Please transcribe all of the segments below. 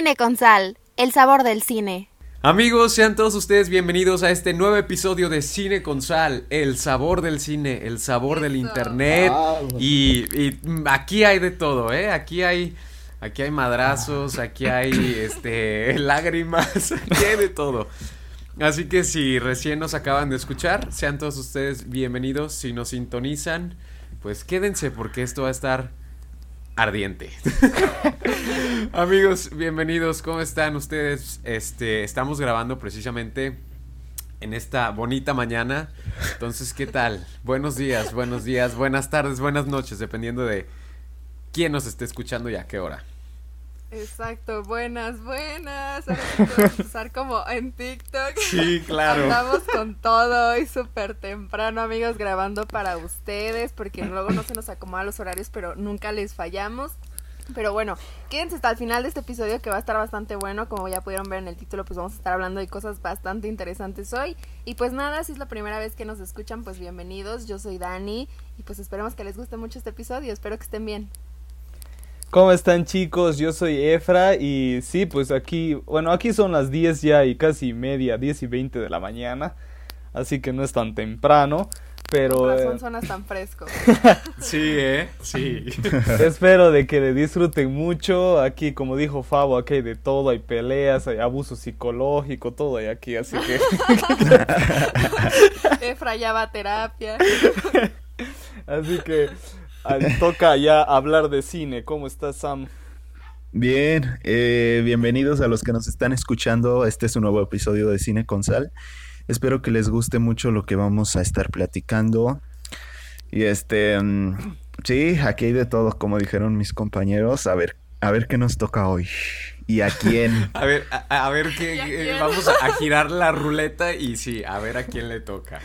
Cine con Sal, el sabor del cine. Amigos, sean todos ustedes bienvenidos a este nuevo episodio de Cine con Sal, el sabor del cine, el sabor del internet. Y, y, aquí hay de todo, ¿eh? Aquí hay, aquí hay madrazos, aquí hay este, lágrimas, aquí hay de todo. Así que si recién nos acaban de escuchar, sean todos ustedes bienvenidos. Si nos sintonizan, pues quédense porque esto va a estar ardiente. Amigos, bienvenidos. ¿Cómo están ustedes? Este, estamos grabando precisamente en esta bonita mañana. Entonces, ¿qué tal? Buenos días, buenos días, buenas tardes, buenas noches, dependiendo de quién nos esté escuchando y a qué hora. Exacto, buenas, buenas. Ahora a empezar como en TikTok. Sí, claro. Estamos con todo hoy súper temprano, amigos, grabando para ustedes, porque luego no se nos acomodan los horarios, pero nunca les fallamos. Pero bueno, quédense hasta el final de este episodio que va a estar bastante bueno. Como ya pudieron ver en el título, pues vamos a estar hablando de cosas bastante interesantes hoy. Y pues nada, si es la primera vez que nos escuchan, pues bienvenidos. Yo soy Dani y pues esperemos que les guste mucho este episodio. Espero que estén bien. ¿Cómo están chicos? Yo soy Efra y sí, pues aquí, bueno, aquí son las 10 ya y casi media, 10 y 20 de la mañana, así que no es tan temprano, pero... Con razón suenas tan fresco. sí, ¿eh? Sí. Espero de que le disfruten mucho, aquí como dijo Fabo, aquí hay de todo, hay peleas, hay abuso psicológico, todo hay aquí, así que... Efra ya va a terapia. así que toca ya hablar de cine. ¿Cómo estás, Sam? Bien, eh, bienvenidos a los que nos están escuchando. Este es un nuevo episodio de Cine con Sal. Espero que les guste mucho lo que vamos a estar platicando. Y este, mm, sí, aquí hay de todo, como dijeron mis compañeros. A ver, a ver qué nos toca hoy. ¿Y a quién? a ver, a, ver qué, vamos a girar la ruleta y sí, a ver a quién le toca.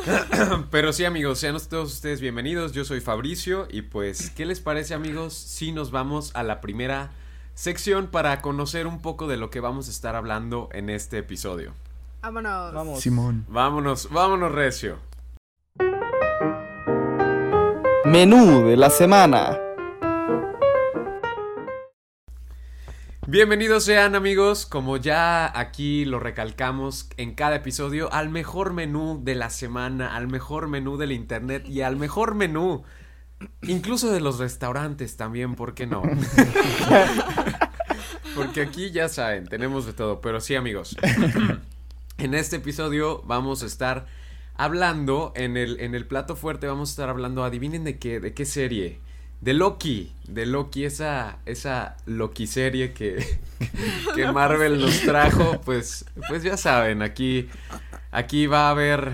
Pero sí, amigos, sean todos ustedes bienvenidos. Yo soy Fabricio y pues, ¿qué les parece, amigos? Si nos vamos a la primera sección para conocer un poco de lo que vamos a estar hablando en este episodio. Vámonos. Vamos. Simón. Vámonos, vámonos, Recio. Menú de la semana. Bienvenidos sean amigos, como ya aquí lo recalcamos en cada episodio, al mejor menú de la semana, al mejor menú del internet y al mejor menú, incluso de los restaurantes también, ¿por qué no? Porque aquí ya saben, tenemos de todo, pero sí amigos, en este episodio vamos a estar hablando, en el, en el plato fuerte vamos a estar hablando, adivinen de qué, de qué serie de Loki, de Loki, esa, esa Loki serie que, que Marvel nos trajo, pues, pues ya saben, aquí, aquí va a haber,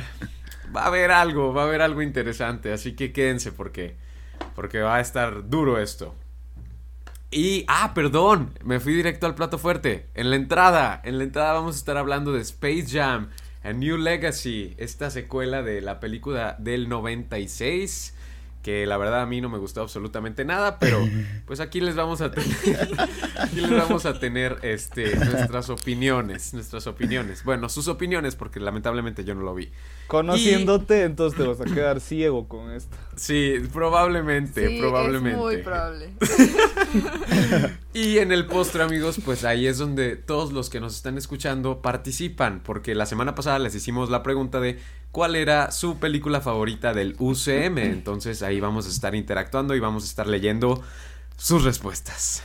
va a haber algo, va a haber algo interesante, así que quédense porque, porque va a estar duro esto. Y, ah, perdón, me fui directo al plato fuerte. En la entrada, en la entrada vamos a estar hablando de Space Jam, A New Legacy, esta secuela de la película del 96 que la verdad a mí no me gustó absolutamente nada, pero pues aquí les vamos a tener, aquí les vamos a tener este, nuestras opiniones, nuestras opiniones. Bueno, sus opiniones, porque lamentablemente yo no lo vi. Conociéndote, entonces te vas a quedar ciego con esto. Sí, probablemente, sí, probablemente. Es muy probable. y en el postre, amigos, pues ahí es donde todos los que nos están escuchando participan, porque la semana pasada les hicimos la pregunta de cuál era su película favorita del UCM. Entonces ahí vamos a estar interactuando y vamos a estar leyendo sus respuestas.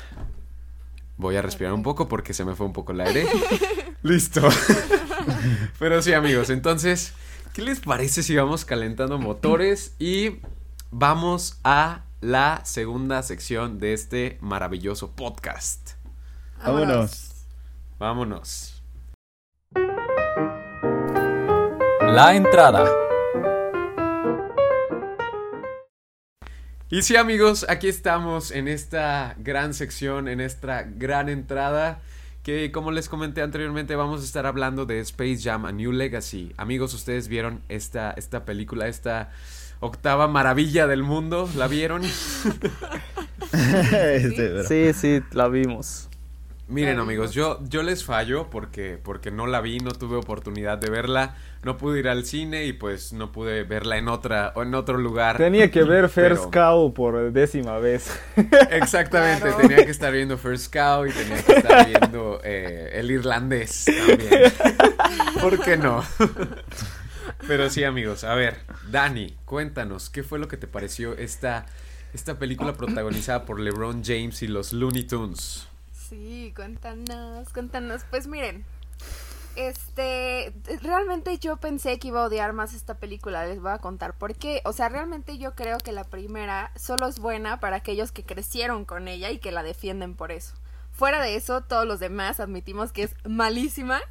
Voy a respirar un poco porque se me fue un poco el aire. Listo. Pero sí, amigos, entonces, ¿qué les parece si vamos calentando motores y vamos a la segunda sección de este maravilloso podcast? Vámonos. Vámonos. La entrada. Y sí amigos, aquí estamos en esta gran sección, en esta gran entrada que como les comenté anteriormente vamos a estar hablando de Space Jam A New Legacy. Amigos, ustedes vieron esta, esta película, esta octava maravilla del mundo, ¿la vieron? sí, sí, la vimos. Miren amigos, yo, yo les fallo porque, porque no la vi, no tuve oportunidad de verla, no pude ir al cine y pues no pude verla en otra o en otro lugar. Tenía que ver First Pero- Cow por décima vez. Exactamente, Claro. tenía que estar viendo First Cow y tenía que estar viendo eh, el irlandés también. ¿Por qué no? Pero sí, amigos, a ver, Dani, cuéntanos, ¿qué fue lo que te pareció esta, esta película protagonizada por LeBron James y los Looney Tunes? Sí, cuéntanos, cuéntanos. Pues miren, este, realmente yo pensé que iba a odiar más esta película, les voy a contar por qué. O sea, realmente yo creo que la primera solo es buena para aquellos que crecieron con ella y que la defienden por eso. Fuera de eso, todos los demás admitimos que es malísima,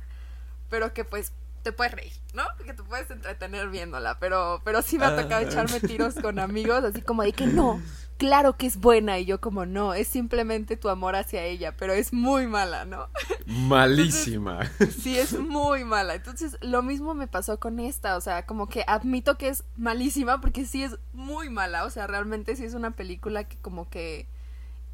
pero que pues te puedes reír, ¿no? Que te puedes entretener viéndola, pero, pero sí me ha tocado echarme tiros con amigos, así como de que no, claro que es buena, y yo como no, es simplemente tu amor hacia ella, pero es muy mala, ¿no? Malísima. Sí, es muy mala. Entonces, lo mismo me pasó con esta. O sea, como que admito que es malísima porque sí es muy mala. O sea, realmente sí es una película que como que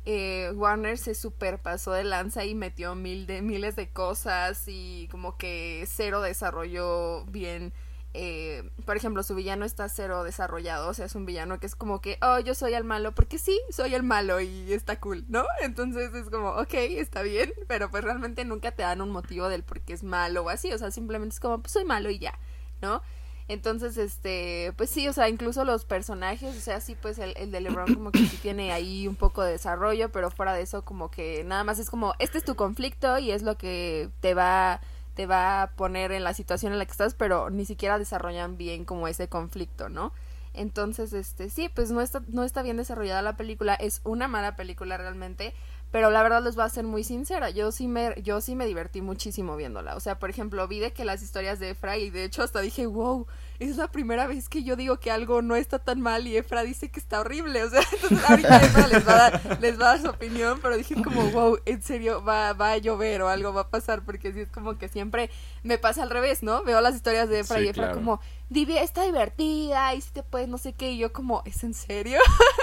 eh, Warner se superpasó de lanza y metió mil de, miles de cosas y como que cero desarrolló bien. Eh, por ejemplo, su villano está cero desarrollado, o sea, es un villano que es como que, oh, yo soy el malo, porque sí, soy el malo y está cool, ¿no? Entonces es como, ok, está bien, pero pues realmente nunca te dan un motivo del por qué es malo o así, o sea, simplemente es como, pues soy malo y ya, ¿no? Entonces, este, pues sí, o sea, incluso los personajes, o sea, sí, pues el, el de LeBron como que sí tiene ahí un poco de desarrollo, pero fuera de eso como que nada más es como, este es tu conflicto y es lo que te va, te va a poner en la situación en la que estás, pero ni siquiera desarrollan bien como ese conflicto, ¿no? Entonces, este, sí, pues no está, no está bien desarrollada la película, es una mala película realmente, pero la verdad les voy a ser muy sincera, yo sí me, yo sí me divertí muchísimo viéndola. O sea, por ejemplo, vi de que las historias de Efra y de hecho hasta dije, wow, es la primera vez que yo digo que algo no está tan mal y Efra dice que está horrible. O sea, entonces ahorita Efra les va a dar, les va a dar su opinión, pero dije como, wow, en serio, va, va a llover o algo va a pasar, porque sí es como que siempre me pasa al revés, ¿no? Veo las historias de Efra Sí, y Efra claro. como, Divi, está divertida y si te puedes no sé qué, y yo como, ¿es en serio?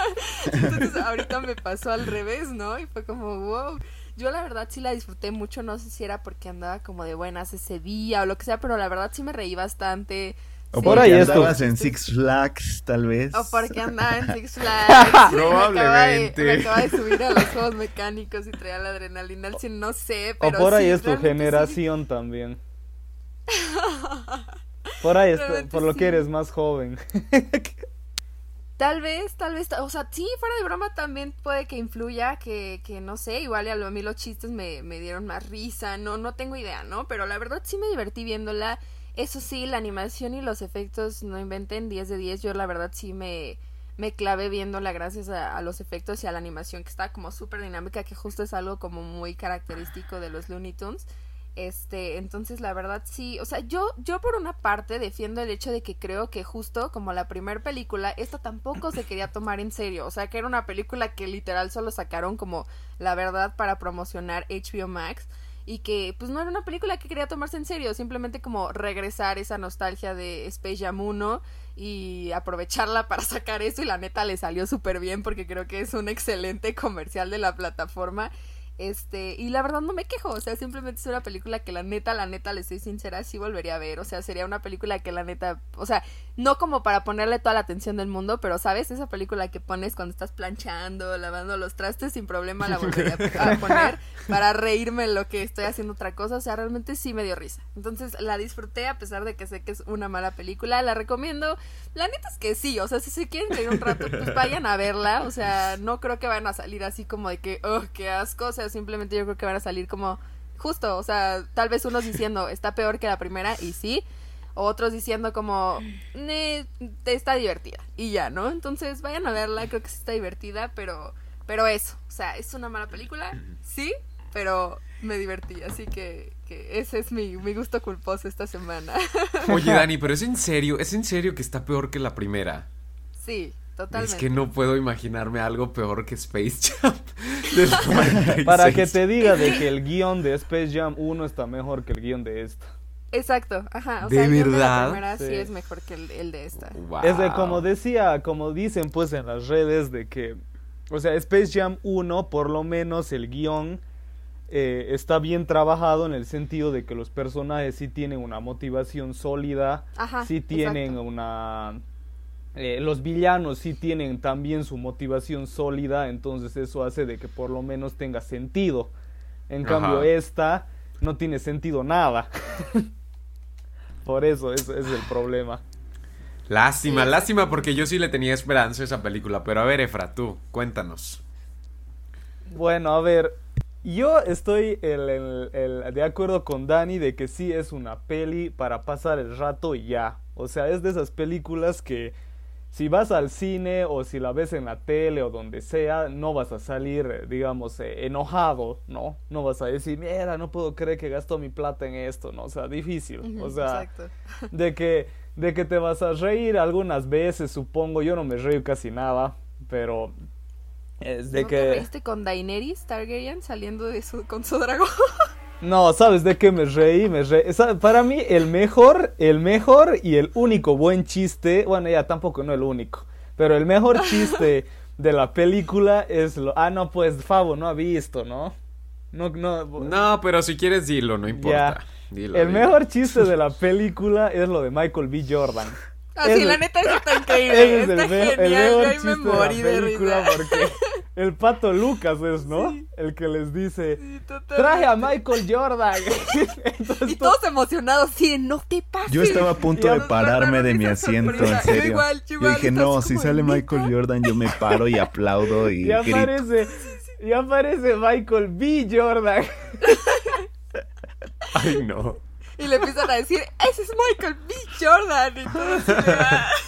Entonces ahorita me pasó al revés, ¿no? Y fue como, wow. Yo la verdad sí la disfruté mucho, no sé si era porque andaba como de buenas ese día o lo que sea, pero la verdad sí me reí bastante. O Sí. Por porque ahí esto. andabas en Six Flags, tal vez. O porque andaba en Six Flags. Sí, me acaba de- Probablemente. Me acaba de, subir a los juegos mecánicos y traía la adrenalina al no sé, O pero por ahí sí, es tu realmente sí. generación también. Por ahí, es tu- Realmente por lo sí. que eres más joven. Tal vez, tal vez, o sea, sí, fuera de broma también puede que influya, que, que no sé, igual a, lo, a mí los chistes me, me dieron más risa, no, no tengo idea, ¿no? Pero la verdad sí me divertí viéndola, eso sí, la animación y los efectos no inventen 10 de 10, yo la verdad sí me, me clavé viéndola gracias a, los efectos y a la animación que está como súper dinámica, que justo es algo como muy característico de los Looney Tunes. Este, entonces la verdad sí, o sea, yo, yo por una parte defiendo el hecho de que creo que justo como la primera película, esta tampoco se quería tomar en serio, o sea, que era una película que literal solo sacaron como la verdad para promocionar HBO Max y que pues no era una película que quería tomarse en serio, simplemente como regresar esa nostalgia de Space Jam 1 y aprovecharla para sacar eso y la neta le salió súper bien porque creo que es un excelente comercial de la plataforma. Este, y la verdad no me quejo, o sea, simplemente es una película que la neta, la neta, le soy sincera, sí volvería a ver, o sea, sería una película que la neta, o sea, no como para ponerle toda la atención del mundo, pero sabes, esa película que pones cuando estás planchando, lavando los trastes, sin problema la volvería a poner para reírme en lo que estoy haciendo otra cosa, o sea, realmente sí me dio risa. Entonces la disfruté a pesar de que sé que es una mala película, la recomiendo. La neta es que sí, o sea, si se quieren reír un rato, pues vayan a verla, o sea, no creo que vayan a salir así como de que, oh, qué asco, o sea, simplemente yo creo que van a salir como justo, o sea, tal vez unos diciendo, está peor que la primera, y sí, otros diciendo como, "Ne, está divertida, y ya, ¿no? Entonces vayan a verla, creo que sí está divertida, pero, pero eso, o sea, es una mala película, sí, pero me divertí, así que, que ese es mi, mi gusto culposo esta semana. Oye, Dani, pero es en serio, es en serio que está peor que la primera. sí, totalmente. Es que no puedo imaginarme algo peor que Space Jam. del 96. Para que te diga de que el guion de Space Jam 1 está mejor que el guion de esta. Exacto, ajá. O ¿De sea, el guion de verdad? la primera sí. Sí. es mejor que el, el de esta. Wow. Es de como decía, como dicen pues en las redes de que, o sea, Space Jam 1 por lo menos el guion eh, está bien trabajado en el sentido de que los personajes sí tienen una motivación sólida, Ajá, sí tienen exacto. una... eh, los villanos sí tienen también su motivación sólida, entonces eso hace de que por lo menos tenga sentido. En Ajá. cambio esta no tiene sentido nada. por eso, ese es el problema. Lástima, Sí. lástima porque yo sí le tenía esperanza a esa película. Pero a ver, Efra, tú, cuéntanos. Bueno, a ver, yo estoy el- el- el- de acuerdo con Dani de que sí es una peli para pasar el rato y ya. O sea, es de esas películas que si vas al cine o si la ves en la tele o donde sea, no vas a salir, eh, digamos, eh, enojado, ¿no? No vas a decir, mira, no puedo creer que gastó mi plata en esto, ¿no? O sea, difícil. O sea, exacto. de que, de que te vas a reír algunas veces, supongo. Yo no me río casi nada, pero es de ¿No que... te reíste con Daenerys Targaryen saliendo de su, con su dragón? No, ¿sabes de qué me reí? Me reí. Para mí, el mejor, el mejor y el único buen chiste, bueno, ya tampoco no el único, pero el mejor chiste de la película es lo. Ah, no, pues Fabo no ha visto, ¿no? No, no. No, pero si quieres dilo, no importa. Dilo, el dilo. mejor chiste de la película es lo de Michael B. Jordan. Así, Ah, la neta eso está Ese increíble. es el, el genial. mejor Yo ahí chiste me de la morí de película risa. porque el pato Lucas es, ¿no? El que les dice, Sí, traje a Michael Jordan. Entonces, Y todos emocionados, sí, no te pases. Yo estaba a punto de pararme de mi asiento, en. Yo serio. igual, yo Yo igual, dije, no, si sale. Michael Jordan, yo me paro y aplaudo y Y grito. aparece, y aparece Michael B. Jordan. Ay, no. Y le empiezan a decir, ese es Michael B. Jordan. Y "Ah".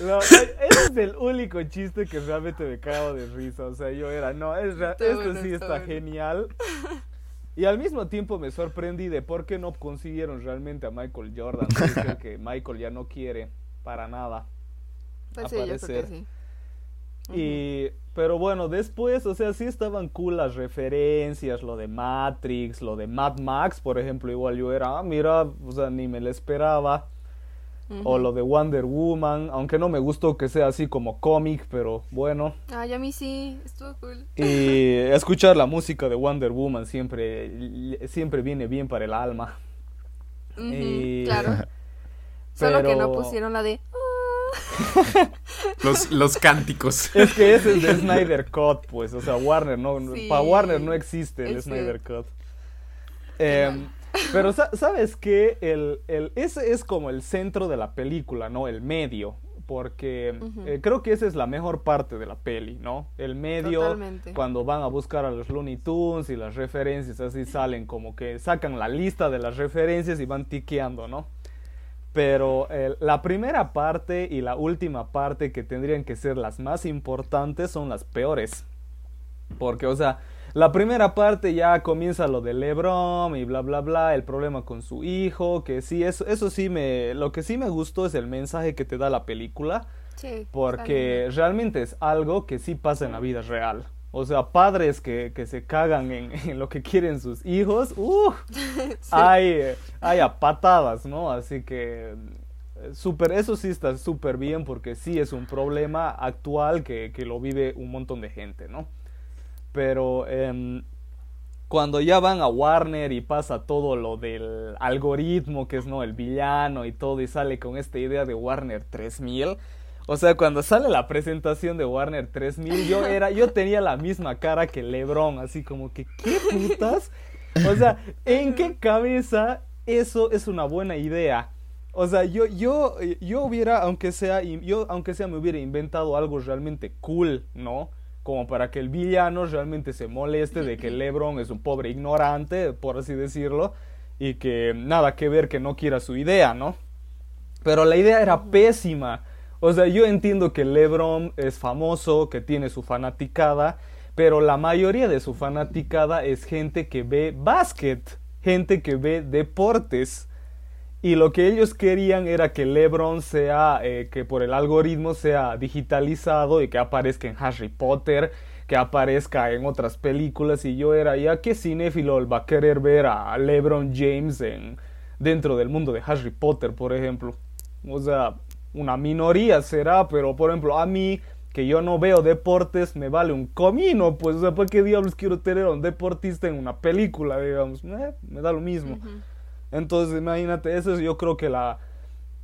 No, ese es el único chiste que realmente me cago de risa. O sea, yo era, no, es esto bueno, sí está está bueno. genial. Y al mismo tiempo me sorprendí de por qué no consiguieron realmente a Michael Jordan. Dicen que Michael ya no quiere para nada. Pues sí, yo creo que Y, pero bueno, después, o sea, sí estaban cool las referencias, lo de Matrix, lo de Mad Max, por ejemplo, igual yo era, ah, mira, o sea, ni me lo esperaba. O lo de Wonder Woman, aunque no me gustó que sea así como cómic, pero bueno. Ay, a mí sí, estuvo cool. Y escuchar la música de Wonder Woman siempre, siempre viene bien para el alma. Y- Claro. Solo que no pusieron la de. Los, los cánticos. Es que ese es de Snyder Cut, pues, o sea, Warner no, Sí, para Warner no existe el Snyder Cut. Em, pero sa- sabes que el, el, ese es como el centro de la película, ¿no? El medio, porque eh, creo que esa es la mejor parte de la peli, ¿no? El medio, Totalmente. cuando van a buscar a los Looney Tunes y las referencias así salen como que sacan la lista de las referencias y van tiqueando, ¿no? Pero eh, la primera parte y la última parte que tendrían que ser las más importantes son las peores. Porque, o sea, la primera parte ya comienza lo de LeBron y bla, bla, bla, el problema con su hijo, que sí, eso, eso sí me, lo que sí me gustó es el mensaje que te da la película, Sí, porque realmente es algo que sí pasa en la vida real. O sea, padres que, que se cagan en, en lo que quieren sus hijos, ¡uh! hay, hay a patadas, ¿no? Así que eh, súper, eso sí está súper bien porque sí es un problema actual que, que lo vive un montón de gente, ¿no? Pero em, cuando ya van a Warner y pasa todo lo del algoritmo, que es no el villano y todo, y sale con esta idea de Warner 3000. O sea, cuando sale la presentación de Warner 3000, yo era, yo tenía la misma cara que LeBron, así como que, ¿qué putas? O sea, ¿en qué cabeza eso es una buena idea? O sea, yo, yo, yo hubiera, aunque sea, yo, aunque sea, me hubiera inventado algo realmente cool, ¿no? Como para que el villano realmente se moleste de que LeBron es un pobre ignorante, por así decirlo, y que nada que ver que no quiera su idea, ¿no? Pero la idea era pésima. O sea, yo entiendo que LeBron es famoso, que tiene su fanaticada, pero la mayoría de su fanaticada es gente que ve básquet, gente que ve deportes. Y lo que ellos querían era que LeBron sea, eh, que por el algoritmo sea digitalizado y que aparezca en Harry Potter, que aparezca en otras películas. Y yo era, ¿ya qué cinéfilo va a querer ver a LeBron James en, dentro del mundo de Harry Potter, por ejemplo? O sea, una minoría será, pero por ejemplo, a mí que yo no veo deportes, me vale un comino, pues, o sea, ¿por qué diablos quiero tener a un deportista en una película, digamos? Eh, me da lo mismo. Entonces, imagínate, eso es yo creo que la,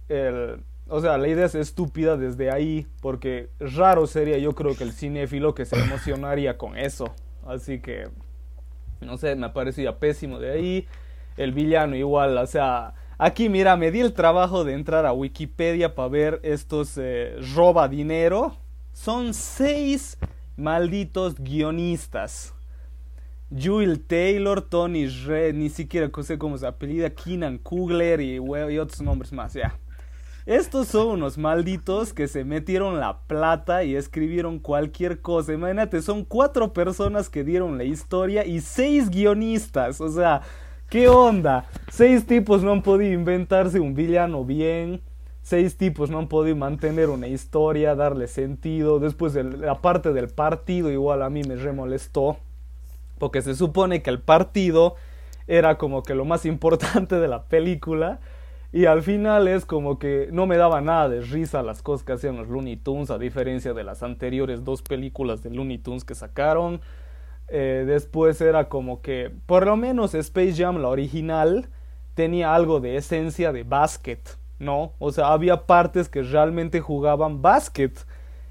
el, o sea, la idea es estúpida desde ahí, porque raro sería yo creo que el cinéfilo que se emocionaría con eso. Así que, no sé, me parecía pésimo de ahí. El villano igual, o sea, aquí mira, me di el trabajo de entrar a Wikipedia para ver estos eh, roba dinero. Son seis malditos guionistas. Jewel Taylor, Tony Red, ni siquiera sé cómo se apellida, Keenan Kugler y, otros nombres más, ya. Estos son unos malditos que se metieron la plata y escribieron cualquier cosa. Imagínate, son cuatro personas que dieron la historia y seis guionistas. O sea, ¿qué onda? Seis tipos no han podido inventarse un villano bien. Seis tipos no han podido mantener una historia, darle sentido. Después, la parte del partido igual a mí me remolestó. Porque se supone que el partido era como que lo más importante de la película. Y al final es como que no me daba nada de risa las cosas que hacían los Looney Tunes, a diferencia de las anteriores dos películas de Looney Tunes que sacaron. Eh, después era como que, por lo menos Space Jam, la original, tenía algo de esencia de básquet, ¿no? O sea, había partes que realmente jugaban básquet.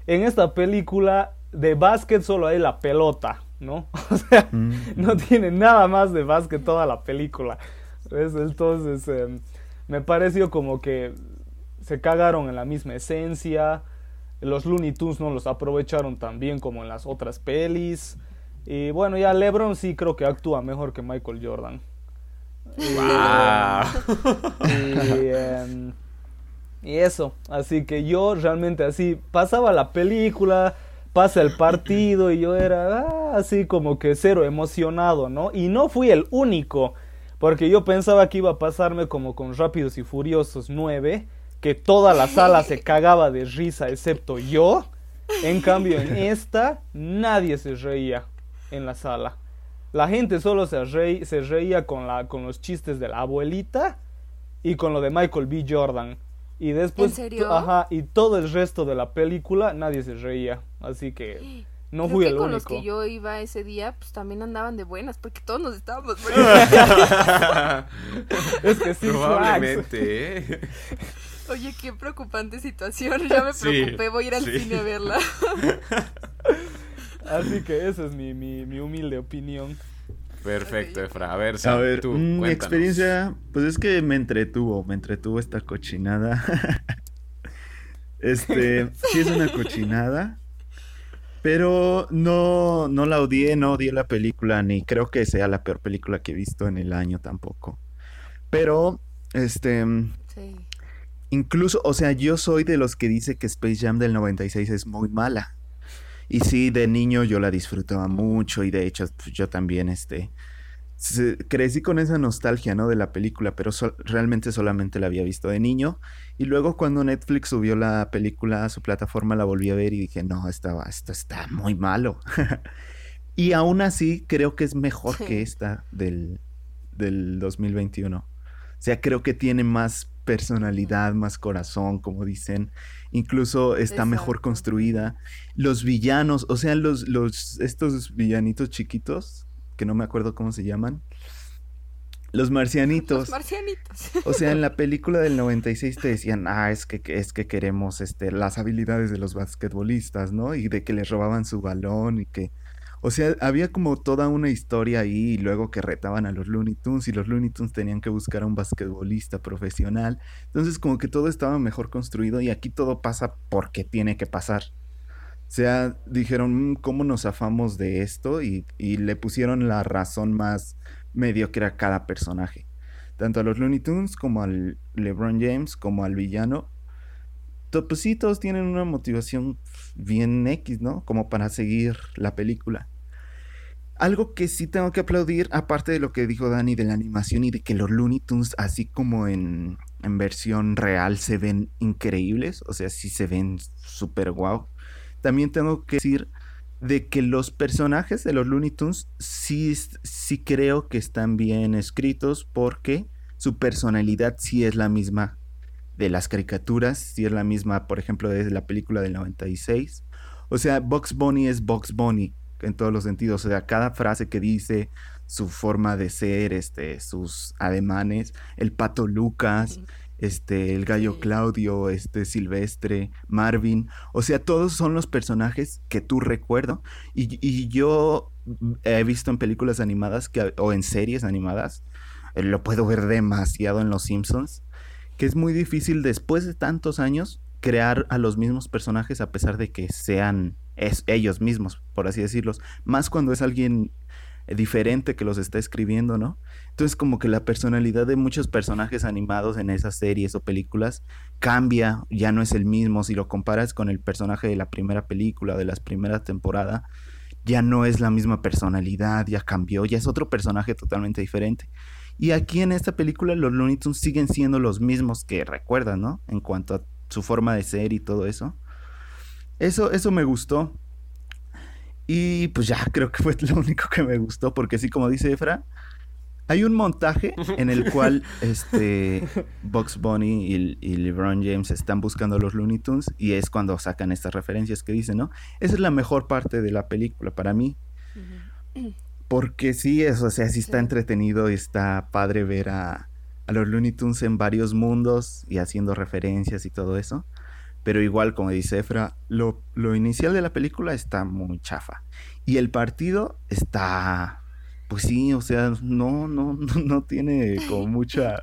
En esta película de básquet solo hay la pelota, ¿no? O sea, mm. no tiene nada más de básquet toda la película. Entonces, em, me pareció como que se cagaron en la misma esencia. Los Looney Tunes no los aprovecharon tan bien como en las otras pelis. Y bueno, ya LeBron sí creo que actúa mejor que Michael Jordan. Em, y, eso, así que yo realmente así pasaba la película, pasa el partido y yo era ah, así como que cero emocionado, ¿no? Y no fui el único. Porque yo pensaba que iba a pasarme como con Rápidos y Furiosos 9, que toda la sala se cagaba de risa excepto yo. En cambio, en esta, nadie se reía en la sala. La gente solo se, se reía con, la, con los chistes de la abuelita y con lo de Michael B. Jordan. Y después, ¿En serio? ajá, y todo el resto de la película, nadie se reía. Así que no fui que el con único. los que yo iba ese día, pues también andaban de buenas, porque todos nos estábamos es que sí, Probablemente, ¿eh? Oye, qué preocupante situación. Ya me preocupé, voy a ir al cine a verla. Así que esa es mi, mi, mi humilde opinión. Perfecto, Efra. A ver, a ver, mi experiencia, pues es que me entretuvo, me entretuvo esta cochinada. este, sí es una cochinada. Pero no, no la odié, no odié la película, ni creo que sea la peor película que he visto en el año tampoco. Pero, este... Sí. Incluso, o sea, yo soy de los que dice que Space Jam del 96 es muy mala. Y sí, de niño yo la disfrutaba mucho y de hecho pues, yo también, este, crecí con esa nostalgia, ¿no? De la película, pero realmente solamente la había visto de niño. Y luego cuando Netflix subió la película a su plataforma, la volví a ver y dije, no, estaba, esto está muy malo. y aún así creo que es mejor que esta del, del 2021. O sea, creo que tiene más personalidad, más corazón, como dicen. Incluso está mejor construida. Los villanos, o sea, los, los, estos villanitos chiquitos, que no me acuerdo cómo se llaman. Los marcianitos. Los marcianitos. O sea, en la película del 96 te decían, ah, es que, es que queremos este, las habilidades de los basquetbolistas, ¿no? Y de que les robaban su balón y que... O sea, había como toda una historia ahí y luego que retaban a los Looney Tunes y los Looney Tunes tenían que buscar a un basquetbolista profesional. Entonces como que todo estaba mejor construido y aquí todo pasa porque tiene que pasar. O sea, dijeron, mm, ¿cómo nos zafamos de esto? Y, le pusieron la razón más mediocre a cada personaje. Tanto a los Looney Tunes como al LeBron James, como al villano. Pues sí, todos tienen una motivación bien X, ¿no? Como para seguir la película. Algo que sí tengo que aplaudir, aparte de lo que dijo Dani de la animación y de que los Looney Tunes, así como en, en versión real, se ven increíbles. O sea, sí se ven súper guau también tengo que decir de que los personajes de los Looney Tunes sí, sí creo que están bien escritos porque su personalidad sí es la misma de las caricaturas, sí es la misma, por ejemplo, de la película del 96 O sea, Box Bunny es Box Bunny en todos los sentidos. O sea, cada frase que dice, su forma de ser, este, sus ademanes, el pato Lucas, este, el gallo. Claudio, este, Silvestre, Marvin. O sea, todos son los personajes que tú recuerdo. Y, y yo he visto en películas animadas que, o en series animadas, eh, lo puedo ver demasiado en Los Simpsons, que es muy difícil después de tantos años crear a los mismos personajes a pesar de que sean es- ellos mismos, por así decirlos. Más cuando es alguien diferente que los está escribiendo, ¿no? Entonces como que la personalidad de muchos personajes animados en esas series o películas cambia, ya no es el mismo. Si lo comparas con el personaje de la primera película, de las primeras temporadas, ya no es la misma personalidad, ya cambió, ya es otro personaje totalmente diferente. Y aquí en esta película los Looney Tunes siguen siendo los mismos que recuerdan, ¿no? En cuanto a su forma de ser y todo eso. Eso, eso me gustó. Y pues ya creo que fue lo único que me gustó, porque sí, como dice Efra, hay un montaje en el cual este Bugs Bunny y, y LeBron James están buscando a los Looney Tunes y es cuando sacan estas referencias que dicen, ¿no? Esa es la mejor parte de la película para mí. Porque sí, es, o sea, sí está entretenido y está padre ver a, a los Looney Tunes en varios mundos y haciendo referencias y todo eso. Pero igual, como dice Efra, lo, lo inicial de la película está muy chafa. Y el partido está, pues sí, o sea, no, no, no, no tiene como mucha...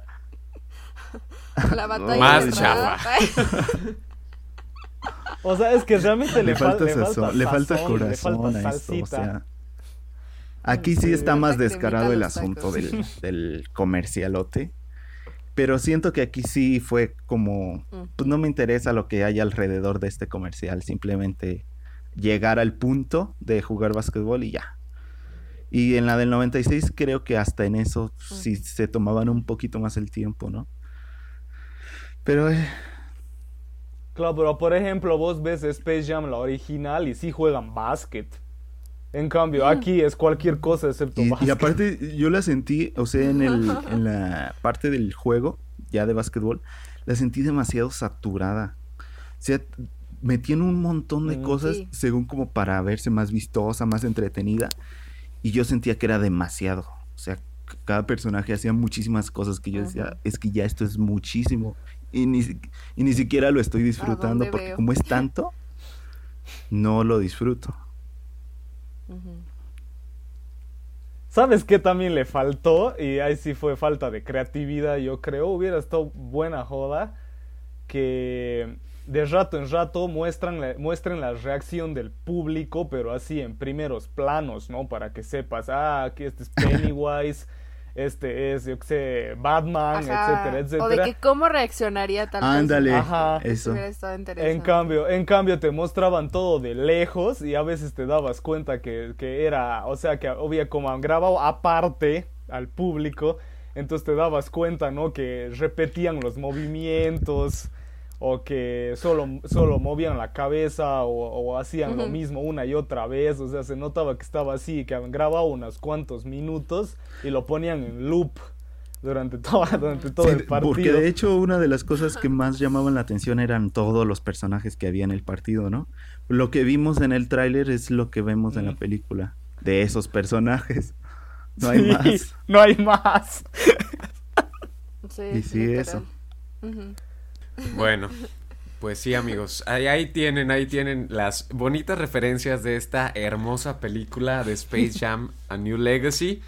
La batalla Más chafa. O sea, es que realmente le, Le falta fal- sazón, le falta sazón, le corazón falta a esto, o sea... Aquí sí está más descarado el asunto del, del comercialote. Pero siento que aquí sí fue como, pues no me interesa lo que hay alrededor de este comercial, simplemente llegar al punto de jugar básquetbol y ya. Y en la del 96 creo que hasta en eso sí se tomaban un poquito más el tiempo, ¿no? Pero eh, Claro, pero por ejemplo, vos ves Space Jam, la original, y sí juegan básquet. En cambio, aquí es cualquier cosa excepto y, y básquet. aparte yo la sentí, o sea, en, el, en la parte del juego ya de básquetbol, la sentí demasiado saturada. O sea, metían un montón de Mm, cosas sí. según como para verse más vistosa, más entretenida. Y yo sentía que era demasiado. O sea, cada personaje hacía muchísimas cosas que yo decía, es que ya esto es muchísimo. Y ni, y ni siquiera lo estoy disfrutando porque veo? como es tanto, no lo disfruto. ¿Sabes qué también le faltó? Y ahí sí fue falta de creatividad, yo creo. Hubiera estado buena joda que de rato en rato muestran la, muestren la reacción del público, pero así en primeros planos, ¿no? Para que sepas, ah, aquí este es Pennywise, este es, yo qué sé, Batman, Ajá. etcétera, etcétera. O de que cómo reaccionaría tal Ándale, Ajá. persona. eso. Hubiera estado interesante. En cambio, en cambio te mostraban todo de lejos y a veces te dabas cuenta que, que era, o sea, que había como grabado aparte al público, entonces te dabas cuenta, ¿no? Que repetían los movimientos o que solo, solo movían la cabeza o, o hacían lo mismo una y otra vez, o sea, se notaba que estaba así, que habían grabado unos cuantos minutos y lo ponían en loop durante, toda, durante todo Sí, el partido. Porque de hecho una de las cosas que más llamaban la atención eran todos los personajes que había en el partido, ¿no? Lo que vimos en el tráiler es lo que vemos en la película de esos personajes. No hay Sí, más. No hay más. Sí, Y sí, literal. eso. Ujú. Bueno, pues sí, amigos. Ahí, ahí tienen, ahí tienen las bonitas referencias de esta hermosa película de Space Jam A New Legacy.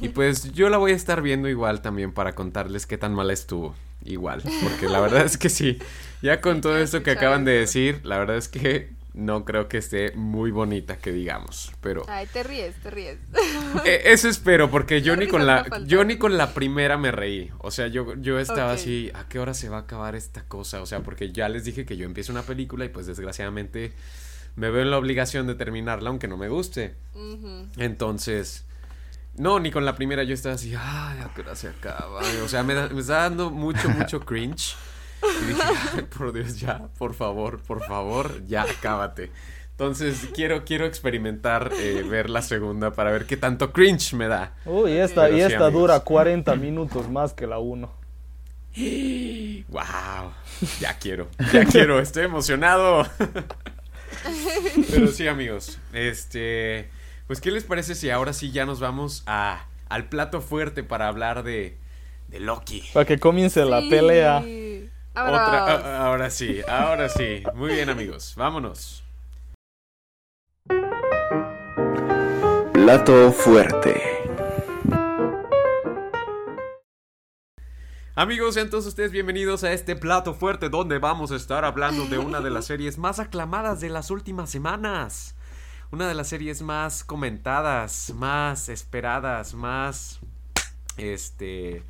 Y pues yo la voy a estar viendo igual también para contarles qué tan mala estuvo. Igual, porque la verdad es que sí. Ya con todo esto que acaban de decir, la verdad es que no creo que esté muy bonita, que digamos. Pero Ay, te ríes, te ríes. eh, eso espero, porque yo ni con la, yo ni con la primera me reí. O sea, yo, yo estaba así, ¿a qué hora se va a acabar esta cosa? O sea, porque ya les dije que yo empiezo una película y pues desgraciadamente me veo en la obligación de terminarla aunque no me guste. Entonces, no, ni con la primera yo estaba así, ay, ¿a qué hora se acaba? O sea, me, da- me está dando mucho, mucho cringe. Y dije, ay, por Dios, ya, por favor, por favor, ya, acábate. Entonces, quiero, quiero experimentar eh, ver la segunda para ver qué tanto cringe me da. Uy, esta, Pero y sí, esta amigos. dura 40 minutos más que la 1. ¡Wow! Ya quiero, ya quiero, estoy emocionado. Pero sí, amigos. Este. Pues, ¿qué les parece si ahora sí ya nos vamos a, al plato fuerte para hablar de, de Loki? Para que comience la Sí. pelea. Otra, Vámonos. a- ahora sí, ahora sí. Muy bien, amigos. Vámonos. Plato fuerte. Amigos, sean todos ustedes bienvenidos a este plato fuerte donde vamos a estar hablando de una de las series más aclamadas de las últimas semanas. Una de las series más comentadas, más esperadas, más... Este...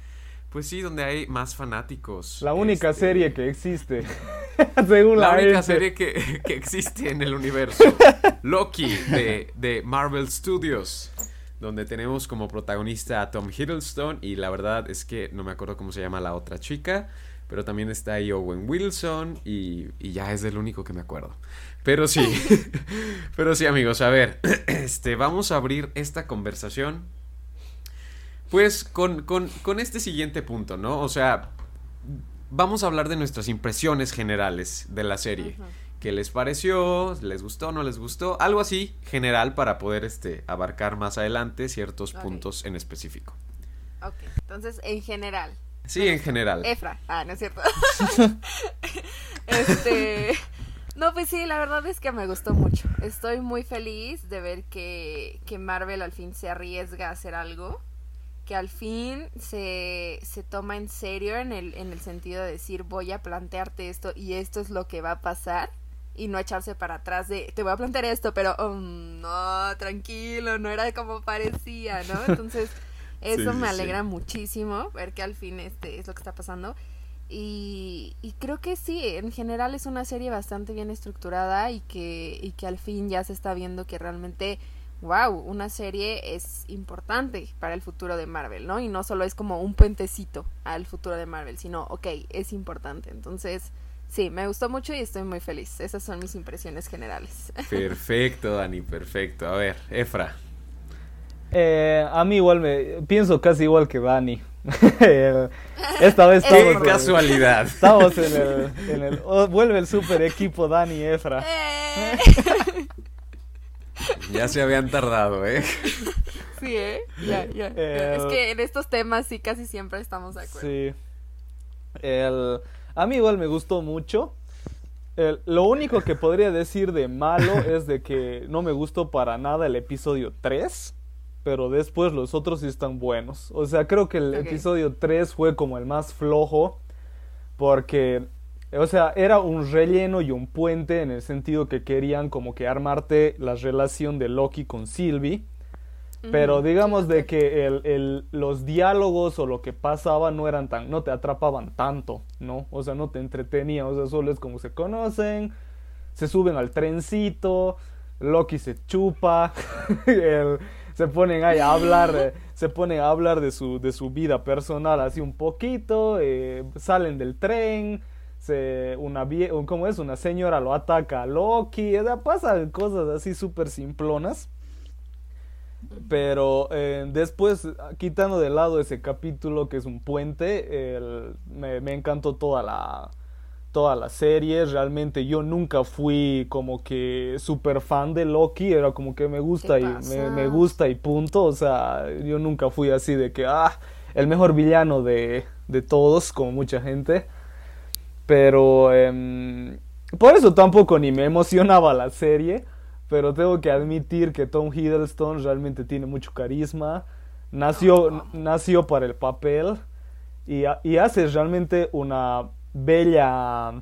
Pues sí, donde hay más fanáticos. La única Este, serie que existe. Según la, La única serie que, que existe en el universo. Loki de, de Marvel Studios. Donde tenemos como protagonista a Tom Hiddleston. Y la verdad es que no me acuerdo cómo se llama la otra chica. Pero también está ahí Owen Wilson. Y, y ya es el único que me acuerdo. Pero sí. pero sí, amigos. A ver. Este, vamos a abrir esta conversación. Pues con, con, con este siguiente punto, ¿no? O sea, vamos a hablar de nuestras impresiones generales de la serie. ¿Qué les pareció? ¿Les gustó? ¿No les gustó? Algo así general para poder este, abarcar más adelante ciertos puntos en específico. Ok, entonces, en general. Sí, en general. Efra. Ah, no es cierto. este. No, pues sí, la verdad es que me gustó mucho. Estoy muy feliz de ver que, que Marvel al fin se arriesga a hacer algo. Que al fin se, se toma en serio en el, en el sentido de decir voy a plantearte esto y esto es lo que va a pasar. Y no echarse para atrás de te voy a plantear esto, pero um, no, tranquilo, no era como parecía, ¿no? Entonces, eso Sí, me alegra sí. muchísimo ver que al fin este es lo que está pasando. Y, y creo que sí, en general es una serie bastante bien estructurada y que, y que al fin ya se está viendo que realmente, wow, una serie es importante para el futuro de Marvel, ¿no? Y no solo es como un puentecito al futuro de Marvel, sino, ok, es importante. Entonces, sí, me gustó mucho y estoy muy feliz. Esas son mis impresiones generales. Perfecto, Dani, perfecto. A ver, Efra. Eh, a mí igual me... Pienso casi igual que Dani. Esta vez Qué Qué estamos... en- casualidad. Estamos en el... en el- oh, vuelve el super equipo Dani y Efra. Ya se habían tardado, ¿eh? sí, ¿eh? Ya, ya. Eh, es que en estos temas sí casi siempre estamos de acuerdo. Sí. El, a mí igual me gustó mucho. El- lo único que podría decir de malo es de que no me gustó para nada el episodio 3, pero después los otros sí están buenos. O sea, creo que el episodio 3 fue como el más flojo porque, o sea, era un relleno y un puente en el sentido que querían como que armarte la relación de Loki con Sylvie. Pero digamos de que el, el- los diálogos o lo que pasaba no eran tan, no te atrapaban tanto, ¿no? O sea, no te entretenía, o sea, solo es como se conocen, se suben al trencito, Loki se chupa, el- se ponen ahí a hablar, eh, se ponen a hablar de su, de su vida personal así un poquito, eh, salen del tren, se, una vie- ¿cómo es? Una señora lo ataca a Loki, o sea, pasan cosas así súper simplonas. Pero eh, después, quitando de lado ese capítulo que es un puente, el- me, me encantó toda la, toda la serie. Realmente yo nunca fui como que super fan de Loki, era como que me gusta ¿Qué y me gusta y punto. O sea, yo nunca fui así de que, ah, el mejor villano de, de todos, como mucha gente. Pero em, por eso tampoco ni me emocionaba la serie. Pero tengo que admitir que Tom Hiddleston realmente tiene mucho carisma. Nació, nació para el papel. Y, y hace realmente una bella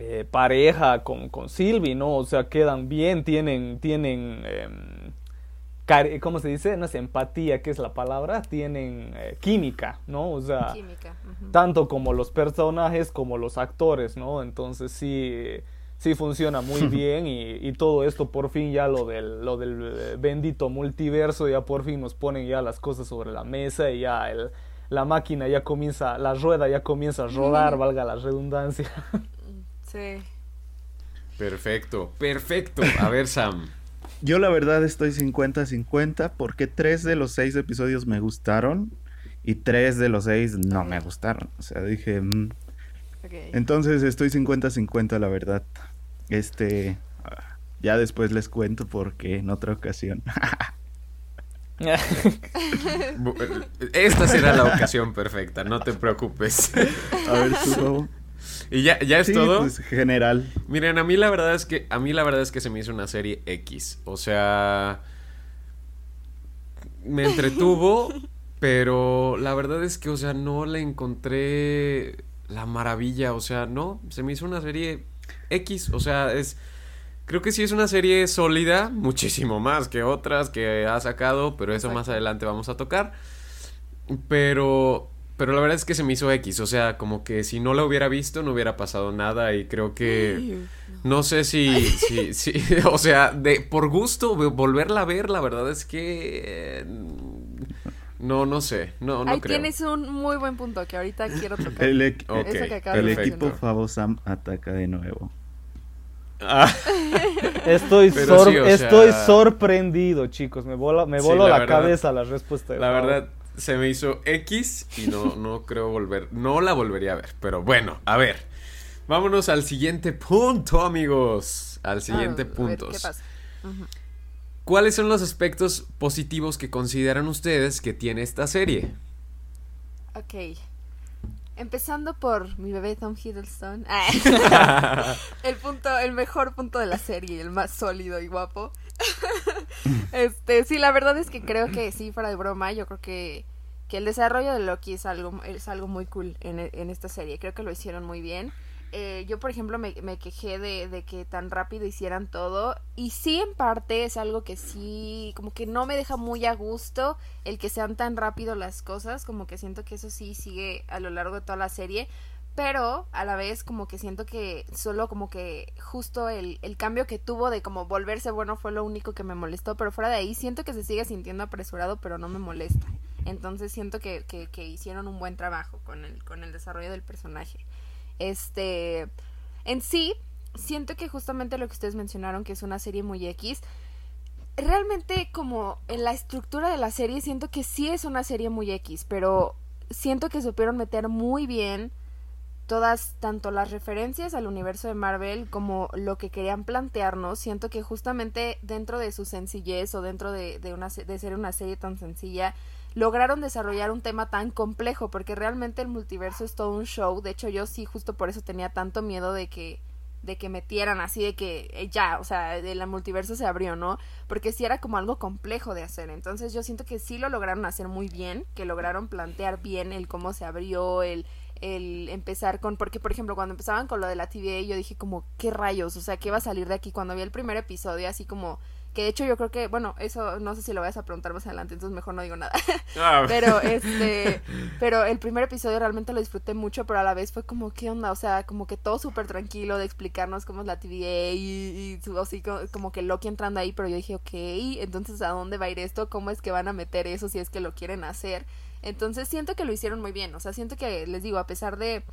eh, pareja con, con Sylvie, ¿no? O sea, quedan bien, tienen, tienen, em, ¿cómo se dice? No sé, empatía, ¿qué es la palabra? Tienen eh, química, ¿no? O sea, Química. tanto como los personajes como los actores, ¿no? Entonces sí, sí funciona muy bien y, y todo esto por fin ya lo del, lo del eh, bendito multiverso, ya por fin nos ponen ya las cosas sobre la mesa y ya el, la máquina ya comienza, la rueda ya comienza a rodar, valga la redundancia. Sí. Perfecto, perfecto. A ver, Sam. Yo la verdad estoy 50-50 porque tres de los seis episodios me gustaron y tres de los seis no me gustaron. O sea, dije... mm. Entonces estoy 50-50 la verdad. Este... Ya después les cuento por qué en otra ocasión. Bu- Esta será la ocasión perfecta, no te preocupes. A ver, tú. ¿Y ya, ya es Sí, todo? pues general. Miren, a mí la verdad es que a mí la verdad es que se me hizo una serie X, o sea, me entretuvo, pero la verdad es que, o sea, no le encontré la maravilla, o sea, no, se me hizo una serie X, o sea, es creo que sí es una serie sólida, muchísimo más que otras que ha sacado, pero eso más adelante vamos a tocar. Pero pero la verdad es que se me hizo X, o sea, como que si no la hubiera visto no hubiera pasado nada y creo que no sé si si si o sea, de por gusto ve- volverla a ver, la verdad es que eh, no no sé, no no Ahí creo. tienes un muy buen punto que ahorita quiero tocar. El, equ- Ok, Eso que el equipo. Favosam ataca de nuevo. Ah, Estoy, Pero sor- sí, o estoy sea- sorprendido, chicos. Me vola, me Sí, voló la la, verdad- cabeza la respuesta. de La verdad, se me hizo X y no, no creo volver, no la volvería a ver. Pero bueno, a ver, vámonos al siguiente punto, amigos. Al siguiente Ah, punto. ¿Cuáles son los aspectos positivos que consideran ustedes que tiene esta serie? Ok. Empezando por mi bebé Tom Hiddleston. El punto, el mejor punto de la serie, el más sólido y guapo. este, sí, la verdad es que creo que sí, fuera de broma, yo creo que, que el desarrollo de Loki es algo, es algo muy cool en, en esta serie. Creo que lo hicieron muy bien. Eh, yo, por ejemplo, me, me quejé de, de que tan rápido hicieran todo. Y sí, en parte es algo que sí, como que no me deja muy a gusto el que sean tan rápido las cosas. Como que siento que eso sí sigue a lo largo de toda la serie. Pero a la vez como que siento que solo como que justo el, el cambio que tuvo de como volverse bueno fue lo único que me molestó. Pero fuera de ahí siento que se sigue sintiendo apresurado pero no me molesta. Entonces siento que, que, hicieron un buen trabajo con el, con el desarrollo del personaje. Este, en sí, siento que justamente lo que ustedes mencionaron, que es una serie muy X, realmente como en la estructura de la serie siento que sí es una serie muy X, pero siento que supieron meter muy bien todas, tanto las referencias al universo de Marvel como lo que querían plantearnos. Siento que justamente dentro de su sencillez o dentro de, de, una, de ser una serie tan sencilla, lograron desarrollar un tema tan complejo, porque realmente el multiverso es todo un show. De hecho, yo sí, justo por eso tenía tanto miedo de que de que metieran así de que eh, ya, o sea, el multiverso se abrió, ¿no? Porque sí era como algo complejo de hacer. Entonces yo siento que sí lo lograron hacer muy bien, que lograron plantear bien el cómo se abrió, el el empezar con, porque por ejemplo cuando empezaban con lo de la TVA yo dije como, ¿qué rayos? O sea, ¿qué va a salir de aquí? Cuando vi el primer episodio así como, que de hecho yo creo que, bueno, eso no sé si lo vas a preguntar más adelante, entonces mejor no digo nada. Ah, Pero este, pero el primer episodio realmente lo disfruté mucho, pero a la vez fue como, ¿qué onda? O sea, como que todo súper tranquilo de explicarnos cómo es la TVA y, y así co- como, que Loki entrando ahí, pero yo dije, ok, entonces ¿a dónde va a ir esto? ¿Cómo es que van a meter eso si es que lo quieren hacer? Entonces siento que lo hicieron muy bien, o sea, siento que, les digo, a pesar de,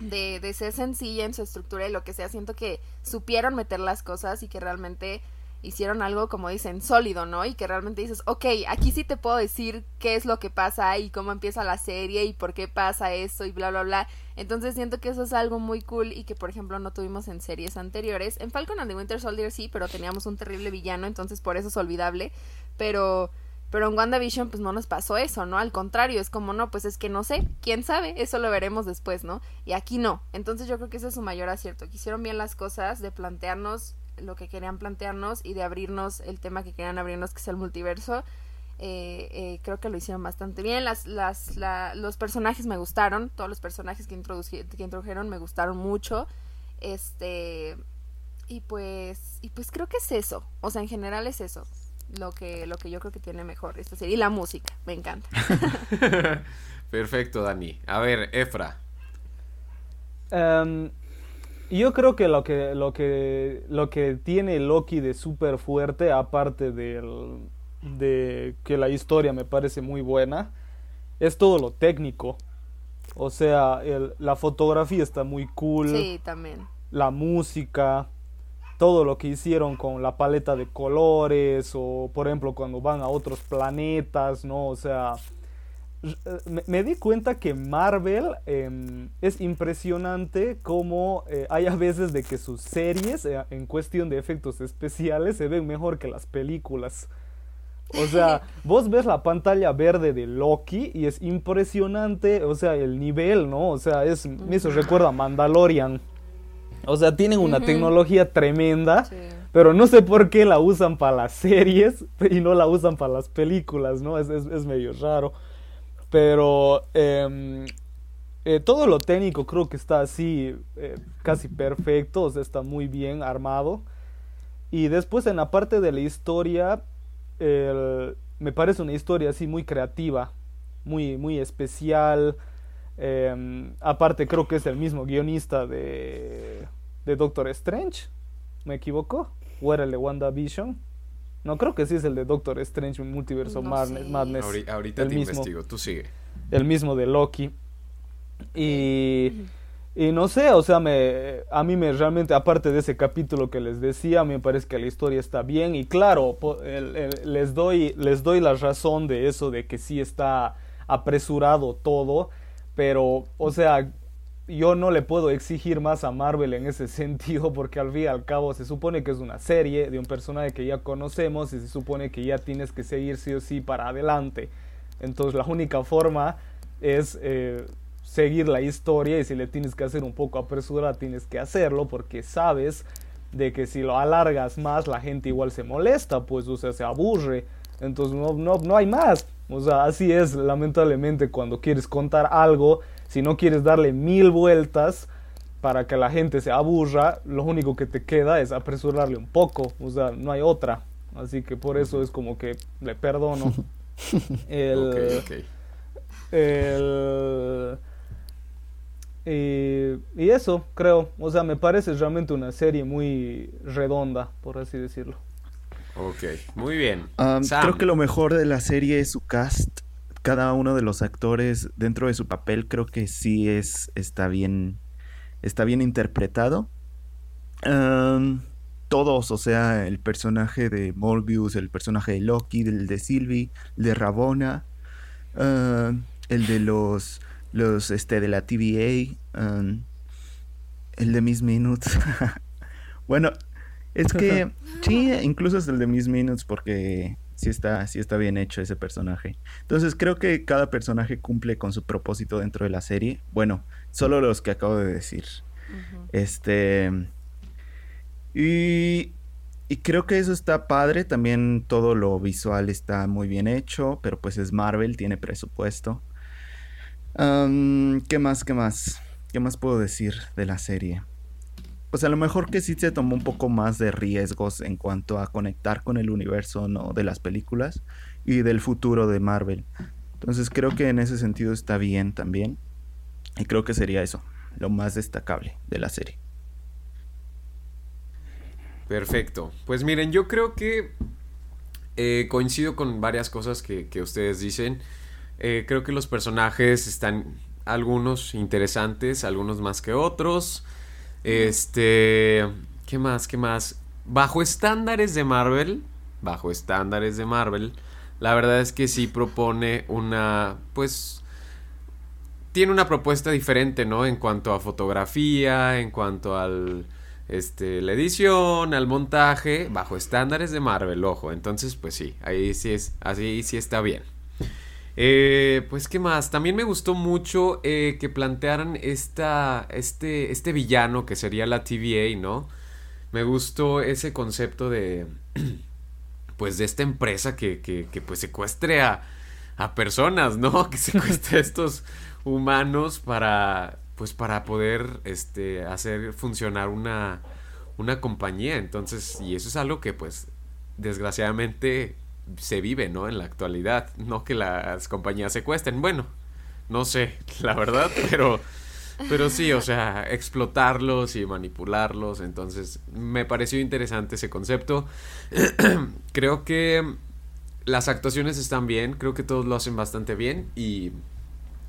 de, de ser sencilla en su estructura y lo que sea, siento que supieron meter las cosas y que realmente hicieron algo, como dicen, sólido, ¿no? Y que realmente dices, ok, aquí sí te puedo decir qué es lo que pasa y cómo empieza la serie y por qué pasa eso y bla, bla, bla. Entonces siento que eso es algo muy cool y que, por ejemplo, no tuvimos en series anteriores. En Falcon and the Winter Soldier sí, pero teníamos un terrible villano, entonces por eso es olvidable. Pero... Pero en WandaVision pues no nos pasó eso, ¿no? Al contrario, es como, no, pues es que no sé, quién sabe, eso lo veremos después, ¿no? Y aquí no. Entonces yo creo que ese es su mayor acierto, que hicieron bien las cosas, de plantearnos lo que querían plantearnos y de abrirnos el tema que querían abrirnos, que es el multiverso. Eh, eh, creo que lo hicieron bastante bien. Las, las, la- los personajes me gustaron, todos los personajes que, que introdujeron me gustaron mucho. Este y pues y pues creo que es eso, o sea, en general es eso lo que lo que yo creo que tiene mejor esta serie y la música, me encanta. Perfecto, Dani. A ver, Efra. Em, yo creo que lo que lo que lo que tiene Loki de súper fuerte, aparte del, de que la historia me parece muy buena, es todo lo técnico. O sea, el- la fotografía está muy cool, Sí, también. la música, todo lo que hicieron con la paleta de colores o por ejemplo cuando van a otros planetas, ¿no? O sea, me, me di cuenta que Marvel em, es impresionante como eh, hay a veces de que sus series eh, en cuestión de efectos especiales se ven mejor que las películas. O sea, vos ves la pantalla verde de Loki y es impresionante, o sea, el nivel, ¿no? O sea, es, eso recuerda a Mandalorian. O sea, tienen una Ujú. tecnología tremenda, Sí. pero no sé por qué la usan para las series y no la usan para las películas, ¿no? Es, es, es medio raro. Pero em, eh, todo lo técnico creo que está así, eh, casi perfecto, o sea, está muy bien armado. Y después en la parte de la historia, el- me parece una historia así muy creativa, muy, muy especial. Em, aparte creo que es el mismo guionista de, de Doctor Strange, ¿me equivoco? ¿O era el de WandaVision? No, creo que sí es el de Doctor Strange, Multiverso No Madness. sé. Madness, Ahori- ahorita el te mismo. investigo, tú sigue. el mismo de Loki. Y, y no sé, o sea, me, a mí me realmente, aparte de ese capítulo que les decía, a mí me parece que la historia está bien. Y claro, po- el- el- les, doy, les doy la razón de eso, de que sí está apresurado todo. Pero, o sea, yo no le puedo exigir más a Marvel en ese sentido, porque al fin y al cabo se supone que es una serie de un personaje que ya conocemos y se supone que ya tienes que seguir sí o sí para adelante. Entonces la única forma es eh, seguir la historia y si le tienes que hacer un poco apresurada tienes que hacerlo porque sabes de que si lo alargas más la gente igual se molesta, pues o sea, se aburre. Entonces no, no, no hay más. O sea, así es lamentablemente cuando quieres contar algo, si no quieres darle mil vueltas para que la gente se aburra, lo único que te queda es apresurarle un poco. O sea, no hay otra. Así que por eso es como que le perdono. El, Ok, ok. el- y, y eso, creo. O sea, me parece realmente una serie muy redonda, por así decirlo. Ok, muy bien. Um, Sam, creo que lo mejor de la serie es su cast. Cada uno de los actores dentro de su papel creo que sí es está bien está bien interpretado. Um, todos, o sea, el personaje de Morbius, el personaje de Loki, el de Sylvie, el de Rabona, uh, el de los los este de la TVA, um, el de Miss Minutes. bueno, es que sí, incluso es el de Miss Minutes porque sí está, sí está bien hecho ese personaje. Entonces creo que cada personaje cumple con su propósito dentro de la serie. Bueno, solo los que acabo de decir. Este. Y. Y creo que eso está padre. También todo lo visual está muy bien hecho. Pero pues es Marvel, tiene presupuesto. ¿Qué más? ¿Qué más? ¿Qué más puedo decir de la serie? Pues a lo mejor que sí se tomó un poco más de riesgos en cuanto a conectar con el universo ¿no? de las películas y del futuro de Marvel. Entonces creo que en ese sentido está bien también. Y creo que sería eso, lo más destacable de la serie. Perfecto. Pues miren, yo creo que eh, coincido con varias cosas que, que ustedes dicen. Eh, creo que los personajes están algunos interesantes, algunos más que otros. Este, ¿qué más? ¿Qué más? Bajo estándares de Marvel, bajo estándares de Marvel, la verdad es que sí propone una, pues, tiene una propuesta diferente, ¿no? En cuanto a fotografía, en cuanto al, este, la edición, al montaje, bajo estándares de Marvel, ojo. Entonces, pues sí, ahí sí es, así sí está bien. Eh, pues, ¿qué más? También me gustó mucho eh, que plantearan esta, este, este villano que sería la TVA, ¿no? Me gustó ese concepto de, pues, de esta empresa que, que, que pues, secuestre a, a personas, ¿no? Que secuestre a estos humanos para, pues, para poder, este, hacer funcionar una, una compañía. Entonces, y eso es algo que, pues, desgraciadamente se vive, ¿no? En la actualidad, no que las compañías secuestren. Bueno, no sé, la verdad, pero pero sí, o sea, explotarlos y manipularlos, entonces me pareció interesante ese concepto. creo que las actuaciones están bien, creo que todos lo hacen bastante bien y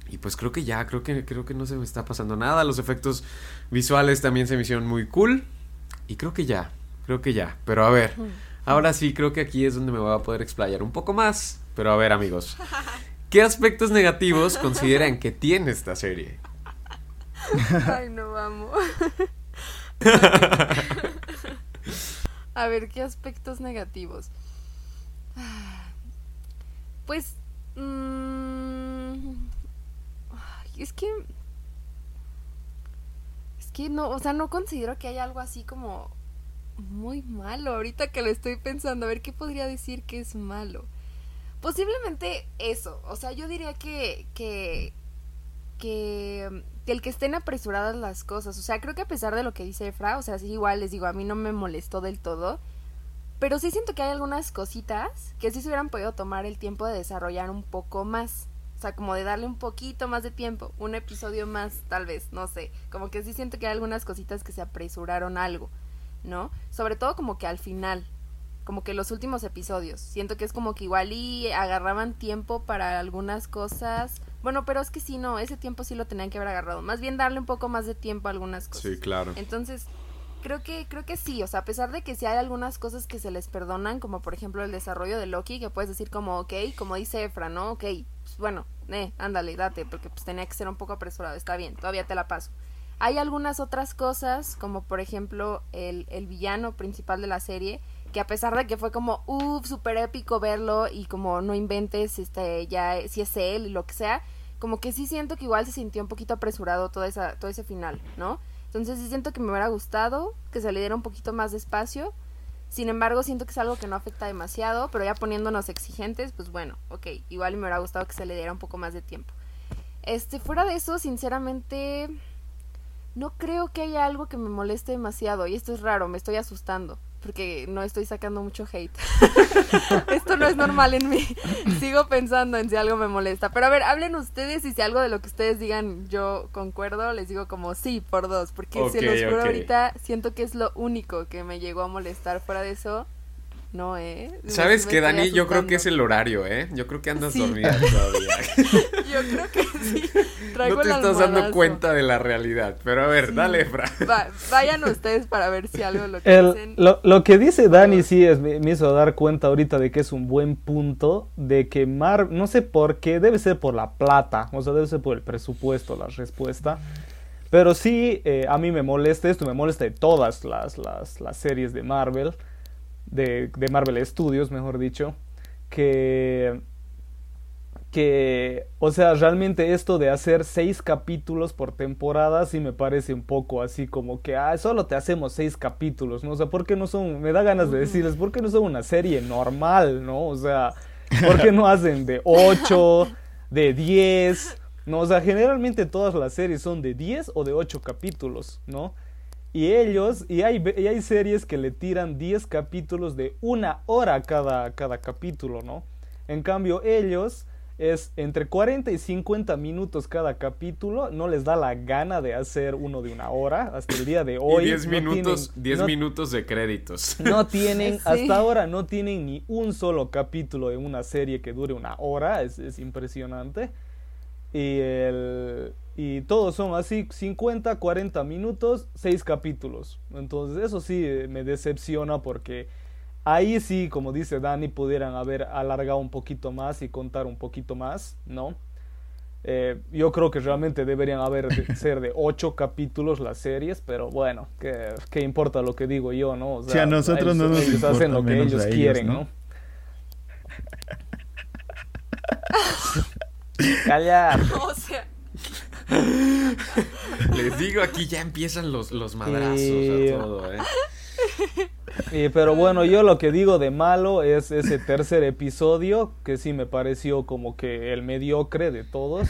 y pues creo que ya, creo que creo que no se me está pasando nada, los efectos visuales también se me hicieron muy cool y creo que ya, creo que ya, pero a ver, Ahora sí, creo que aquí es donde me voy a poder explayar un poco más. Pero a ver, amigos. ¿Qué aspectos negativos consideran que tiene esta serie? Ay, no vamos. A ver, ¿qué aspectos negativos? Pues... mm, es que... Es que no, o sea, no considero que haya algo así como muy malo. Ahorita que lo estoy pensando, a ver qué podría decir que es malo. Posiblemente eso. O sea, yo diría que. que. que. el que estén apresuradas las cosas. O sea, creo que a pesar de lo que dice Efra, o sea, sí, igual les digo, a mí no me molestó del todo. Pero sí siento que hay algunas cositas que sí se hubieran podido tomar el tiempo de desarrollar un poco más. O sea, como de darle un poquito más de tiempo, un episodio más, tal vez, no sé. Como que sí siento que hay algunas cositas que se apresuraron algo, ¿no? Sobre todo como que al final, como que los últimos episodios. Siento que es como que igual y agarraban tiempo para algunas cosas. Bueno, pero es que sí, no, ese tiempo sí lo tenían que haber agarrado. Más bien darle un poco más de tiempo a algunas cosas. Sí, claro. Entonces, creo que, creo que sí, o sea, a pesar de que sí hay algunas cosas que se les perdonan, como por ejemplo el desarrollo de Loki, que puedes decir como, ok, como dice Efra, ¿no? Ok, pues bueno, eh, ándale, date, porque pues tenía que ser un poco apresurado, está bien, todavía te la paso. Hay algunas otras cosas, como por ejemplo el, el villano principal de la serie, que a pesar de que fue como, uff, súper épico verlo y como no inventes, este, ya si es él y lo que sea, como que sí siento que igual se sintió un poquito apresurado toda esa, todo ese final, ¿no? Entonces sí siento que me hubiera gustado que se le diera un poquito más de espacio. Sin embargo, siento que es algo que no afecta demasiado, pero ya poniéndonos exigentes, pues bueno, ok, igual me hubiera gustado que se le diera un poco más de tiempo. Este, fuera de eso, sinceramente, no creo que haya algo que me moleste demasiado. Y esto es raro, me estoy asustando. Porque no estoy sacando mucho hate. esto no es normal en mí. Sigo pensando en si algo me molesta. Pero a ver, hablen ustedes y si algo de lo que ustedes digan yo concuerdo, les digo como sí, por dos. Porque se Ok, los juro ahorita, siento que es lo único que me llegó a molestar. Fuera de eso, no, ¿eh? ¿Sabes qué, Dani? Yo creo que es el horario, ¿eh? Yo creo que andas Sí. dormida todavía. Yo creo que sí. Traigo no te el estás dando cuenta de la realidad. Pero a ver, Sí. dale, Efra. Va- vayan ustedes para ver si algo lo que El- dicen. lo, lo que dice Dani sí es, me, me hizo dar cuenta ahorita de que es un buen punto, de que Mar, no sé por qué, debe ser por la plata, o sea, debe ser por el presupuesto la respuesta. Pero sí, eh, a mí me molesta esto, me molesta de todas las, las, las series de Marvel, de, de Marvel Studios, mejor dicho, que que, o sea, realmente esto de hacer seis capítulos por temporada sí me parece un poco así como que, ah, solo te hacemos seis capítulos, ¿no? O sea, ¿por qué no son, me da ganas de decirles, ¿por qué no son una serie normal, ¿no? O sea, ¿por qué no hacen de ocho, de diez? No, o sea, generalmente todas las series son de 10 o de 8 capítulos, ¿no? Y ellos, y hay, y hay series que le tiran 10 capítulos de una hora cada, cada capítulo, ¿no? En cambio, ellos es entre 40 y 50 minutos cada capítulo, no les da la gana de hacer uno de una hora, hasta el día de hoy. y 10 no minutos, tienen- 10 no- minutos de créditos. no tienen, Sí. hasta ahora no tienen ni un solo capítulo de una serie que dure una hora, es, es impresionante. Y, el, y todos son así, 50, 40 minutos, 6 capítulos. Entonces eso sí eh, me decepciona porque ahí sí, como dice Dani, pudieran haber alargado un poquito más y contar un poquito más, ¿no? Eh, yo creo que realmente deberían haber de- ser de 8 capítulos las series, pero bueno, ¿qué, qué importa lo que digo yo, no? O Sí, a nosotros no nos ellos importa, hacen lo que ellos a ellos, quieren, ¿no? ¿no? Callar. O sea, Les digo, aquí ya empiezan los, los madrazos a todo, ¿eh? Pero bueno, yo lo que digo de malo es ese tercer episodio, que sí me pareció como que el mediocre de todos.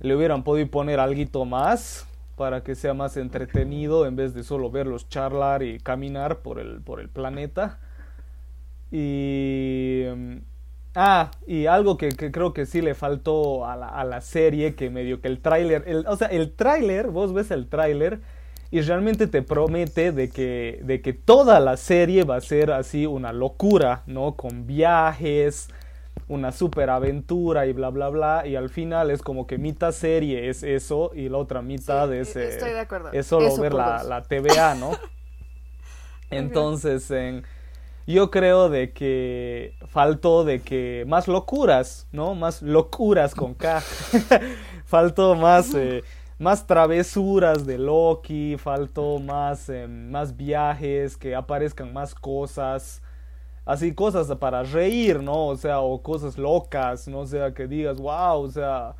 Le hubieran podido poner algo más para que sea más entretenido en vez de solo verlos charlar y caminar por el, por el planeta. Y... Ah, y algo que, que creo que sí le faltó a la, a la serie, que medio que el tráiler, el- o sea, el tráiler, vos ves el tráiler y realmente te promete de que, de que toda la serie va a ser así una locura, ¿no? Con viajes, una super aventura y bla, bla, bla, y al final es como que mitad serie es eso y la otra mitad Sí, es, eh, estoy de acuerdo. es solo Eso ver la, la TVA, ¿no? Entonces, en- yo creo de que faltó de que más locuras, ¿no? Más locuras con K. faltó más, eh, más travesuras de Loki, faltó más, eh, más viajes, que aparezcan más cosas. Así cosas para reír, ¿no? O sea, o cosas locas, ¿no? O sea, que digas, wow, o sea,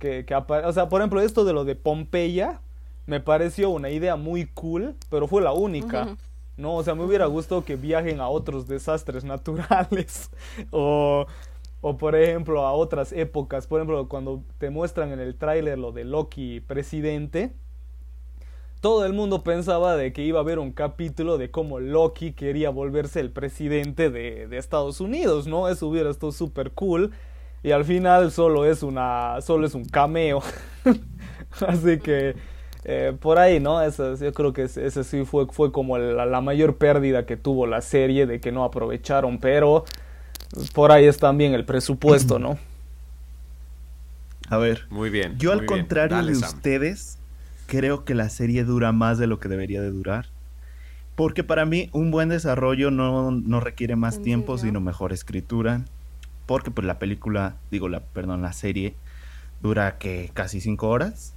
que, que o sea, por ejemplo, esto de lo de Pompeya, me pareció una idea muy cool, pero fue la única. No, o sea, me hubiera gustado que viajen a otros desastres naturales o, o por ejemplo a otras épocas. Por ejemplo, cuando te muestran en el tráiler lo de Loki presidente, todo el mundo pensaba de que iba a haber un capítulo de cómo Loki quería volverse el presidente de, Estados Unidos, ¿no? Eso hubiera estado súper cool. Y al final solo es una. solo es un cameo. Así que eh, por ahí, ¿no? Eso, yo creo que ese sí fue, fue como la, mayor pérdida que tuvo la serie de que no aprovecharon, pero por ahí es también el presupuesto, ¿no? A ver. Muy bien. Yo al contrario de ustedes, creo que la serie dura más de lo que debería de durar. Porque para mí un buen desarrollo no, requiere más tiempo, sino mejor escritura. Porque pues la película, digo, la, perdón, la serie dura que casi cinco horas.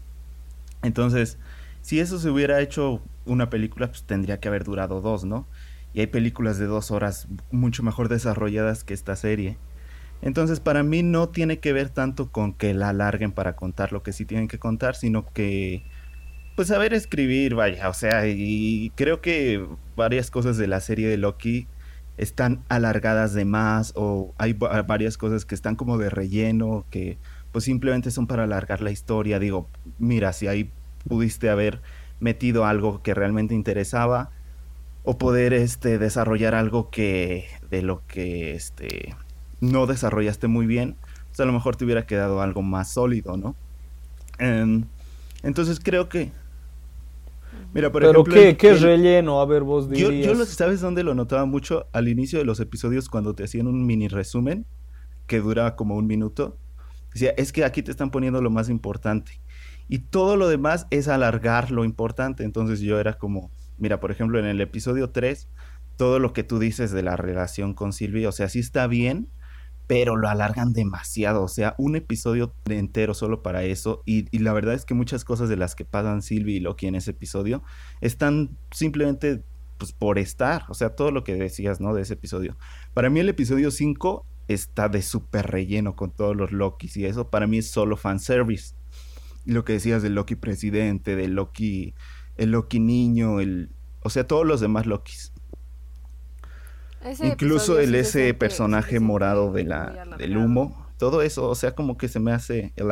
Entonces, si eso se hubiera hecho una película, pues tendría que haber durado dos, ¿no? Y hay películas de dos horas mucho mejor desarrolladas que esta serie. Entonces, para mí no tiene que ver tanto con que la alarguen para contar lo que sí tienen que contar, sino que, pues, saber escribir, vaya, o sea, y creo que varias cosas de la serie de Loki están alargadas de más o hay varias cosas que están como de relleno, que pues simplemente son para alargar la historia. Digo, mira, si ahí pudiste haber metido algo que realmente interesaba o poder este desarrollar algo que de lo que este no desarrollaste muy bien, pues a lo mejor te hubiera quedado algo más sólido, ¿no? Em, entonces creo que Mira, por Pero qué, qué relleno, a ver vos dirías. Yo, yo ¿sabes dónde lo notaba mucho? Al inicio de los episodios cuando te hacían un mini resumen que duraba como un minuto Decía, es que aquí te están poniendo lo más importante. Y todo lo demás es alargar lo importante. Entonces yo era como, mira, por ejemplo, en el episodio 3, todo lo que tú dices de la relación con Silvia, o sea, sí está bien, pero lo alargan demasiado. O sea, un episodio entero solo para eso. Y, la verdad es que muchas cosas de las que pasan Silvia y Loki en ese episodio están simplemente pues, por estar. O sea, todo lo que decías, ¿no? De ese episodio. Para mí el episodio 5 está de súper relleno con todos los Lokis y eso para mí es solo fanservice. Lo que decías del Loki presidente, del Loki, el Loki niño, el, o sea, todos los demás Lokis. Incluso el ese personaje morado de la, del humo, todo eso, o sea, como que se me hace el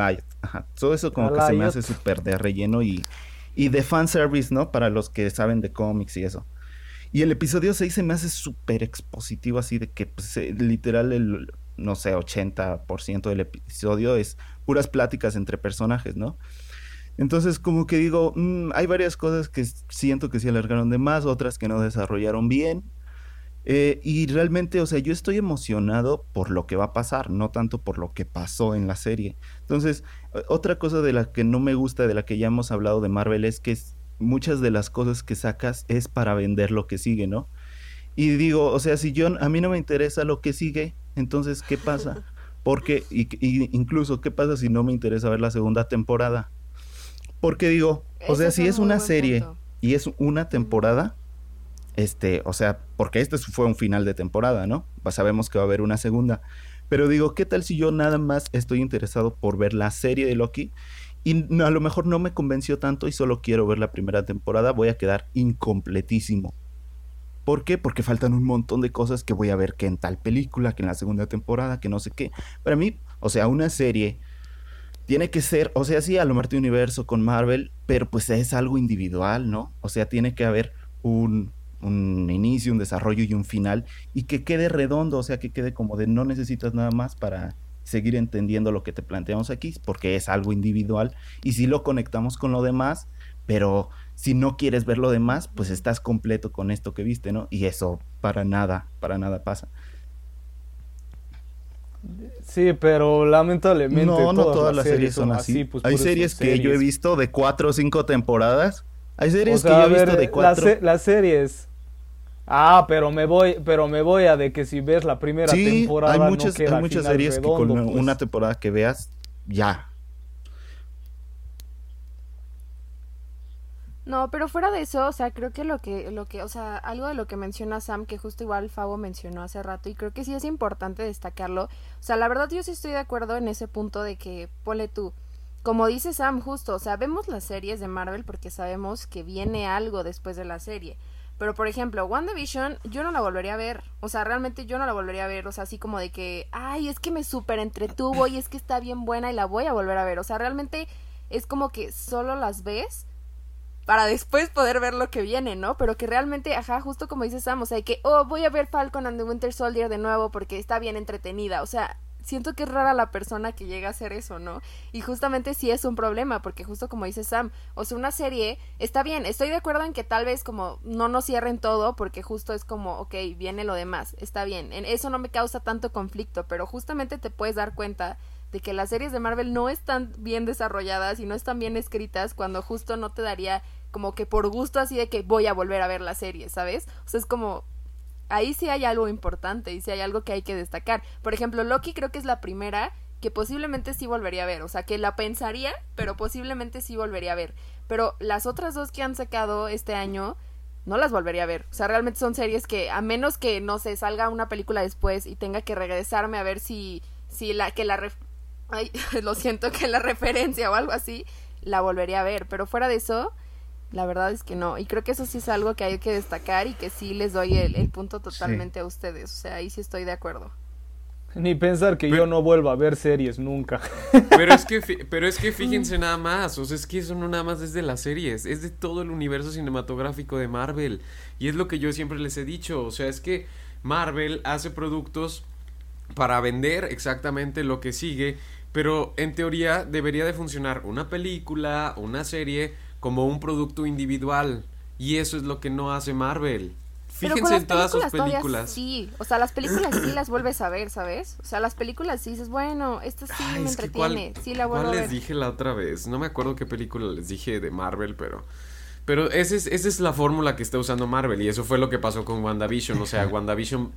todo eso como que se me hace súper de relleno y, y de fanservice, ¿no? Para los que saben de cómics y eso. Y el episodio 6 se me hace súper expositivo, así de que pues, eh, literal el, no sé, 80% del episodio es puras pláticas entre personajes, ¿no? Entonces, como que digo, mm, hay varias cosas que siento que se alargaron de más, otras que no desarrollaron bien. Eh, y realmente, o sea, yo estoy emocionado por lo que va a pasar, no tanto por lo que pasó en la serie. Entonces, otra cosa de la que no me gusta, de la que ya hemos hablado de Marvel, es que muchas de las cosas que sacas es para vender lo que sigue, ¿no? Y digo, o sea, si yo a mí no me interesa lo que sigue, entonces ¿qué pasa? Porque y, incluso qué pasa si no me interesa ver la segunda temporada? Porque digo, o sea, si es una serie y es una temporada, este, o sea, porque este fue un final de temporada, ¿no? Pues sabemos que va a haber una segunda. Pero digo, ¿qué tal si yo nada más estoy interesado por ver la serie de Loki y a lo mejor no me convenció tanto y solo quiero ver la primera temporada, voy a quedar incompletísimo. ¿Por qué? Porque faltan un montón de cosas que voy a ver que en tal película, que en la segunda temporada, que no sé qué. Para mí, o sea, una serie tiene que ser, o sea, sí, a lo Marte Universo con Marvel, pero pues es algo individual, ¿no? O sea, tiene que haber un, un inicio, un desarrollo y un final y que quede redondo, o sea, que quede como de no necesitas nada más para seguir entendiendo lo que te planteamos aquí, porque es algo individual y si lo conectamos con lo demás, pero si no quieres ver lo demás, pues estás completo con esto que viste, ¿no? Y eso para nada, para nada pasa. Sí, pero lamentablemente no, no todas, las series, son así. Pues, Hay series que yo he visto de cuatro o cinco temporadas. Hay series que yo he visto de cuatro. las series Ah, pero me voy, pero me voy a de que si ves la primera Sí, temporada hay no muchas, queda hay muchas series que con una, pues. una temporada que veas, ya. No, pero fuera de eso, o sea, creo que lo que, lo que, o sea, algo de lo que menciona Sam, que justo igual Fabo mencionó hace rato, y creo que sí es importante destacarlo. O sea, la verdad yo sí estoy de acuerdo en ese punto de que, ponle tú, como dice Sam, justo, o sea, vemos las series de Marvel porque sabemos que viene algo después de la serie. Pero, por ejemplo, WandaVision, yo no la volvería a ver. O sea, realmente yo no la volvería a ver. O sea, así como de que, ay, es que me súper entretuvo y es que está bien buena y la voy a volver a ver. O sea, realmente es como que solo las ves para después poder ver lo que viene, ¿no? Pero que realmente, ajá, justo como dice Sam, o sea, que, oh, voy a ver Falcon and the Winter Soldier de nuevo porque está bien entretenida. O sea, siento que es rara la persona que llega a hacer eso, ¿no? Y justamente sí es un problema, porque justo como dice Sam, o sea, una serie está bien, estoy de acuerdo en que tal vez como no nos cierren todo, porque justo es como, ok, viene lo demás, está bien, en eso no me causa tanto conflicto, pero justamente te puedes dar cuenta de que las series de Marvel no están bien desarrolladas y no están bien escritas cuando justo no te daría como que por gusto así de que voy a volver a ver la serie, ¿sabes? O sea, es como ahí sí hay algo importante y sí hay algo que hay que destacar. Por ejemplo, Loki creo que es la primera que posiblemente sí volvería a ver, o sea, que la pensaría, pero posiblemente sí volvería a ver. Pero las otras dos que han sacado este año no las volvería a ver. O sea, realmente son series que a menos que no se salga una película después y tenga que regresarme a ver si si la que la ref- ay, lo siento que la referencia o algo así la volvería a ver, pero fuera de eso la verdad es que no. Y creo que eso sí es algo que hay que destacar y que sí les doy el, el punto totalmente a ustedes. O sea, ahí sí estoy de acuerdo. Ni pensar que yo no vuelva a ver series nunca. Pero es que, pero es que fíjense nada más, o sea, es que eso no nada más es de las series, es de todo el universo cinematográfico de Marvel. Y es lo que yo siempre les he dicho, o sea, es que Marvel hace productos para vender exactamente lo que sigue, pero en teoría debería de funcionar una película, una serie, como un producto individual. Y eso es lo que no hace Marvel. Fíjense en todas sus películas. Sí, o sea, las películas sí las vuelves a ver, ¿sabes? O sea, las películas sí dices, bueno, esta sí Ay, me entretiene, ¿cuál- sí la vuelvo ¿Cuál a les ver. dije la otra vez? No me acuerdo qué película les dije de Marvel, pero... Pero ese es, esa es la fórmula que está usando Marvel y eso fue lo que pasó con WandaVision. O sea, WandaVision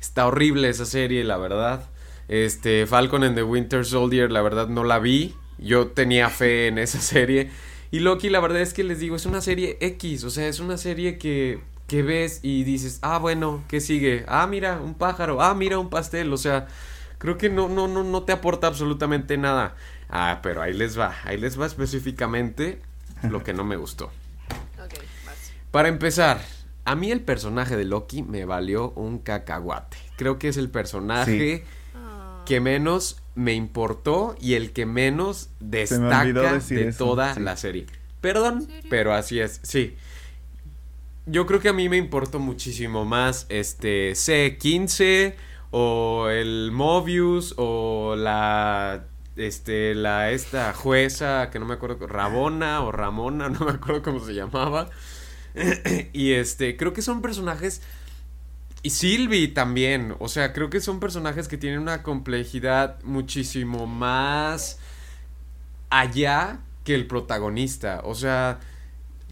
está horrible esa serie, la verdad. Este, Falcon and the Winter Soldier, la verdad no la vi. Yo tenía fe en esa serie. Y Loki, la verdad es que les digo, es una serie X. O sea, es una serie que, que ves y dices, ah, bueno, ¿qué sigue? Ah, mira, un pájaro. Ah, mira, un pastel. O sea, creo que no, no, no, no te aporta absolutamente nada. Ah, pero ahí les va. Ahí les va específicamente lo que no me gustó. Ok, vas. Para empezar, a mí el personaje de Loki me valió un cacahuate. Creo que es el personaje Ah. que menos me importó y el que menos destaca de eso, toda sí. la serie. Perdón, pero así es, sí. Yo creo que a mí me importó muchísimo más este C15 o el Mobius o la este la esta jueza que no me acuerdo Rabona o Ramona, no me acuerdo cómo se llamaba. y este, creo que son personajes y Sylvie también, o sea, creo que son personajes que tienen una complejidad muchísimo más allá que el protagonista. O sea,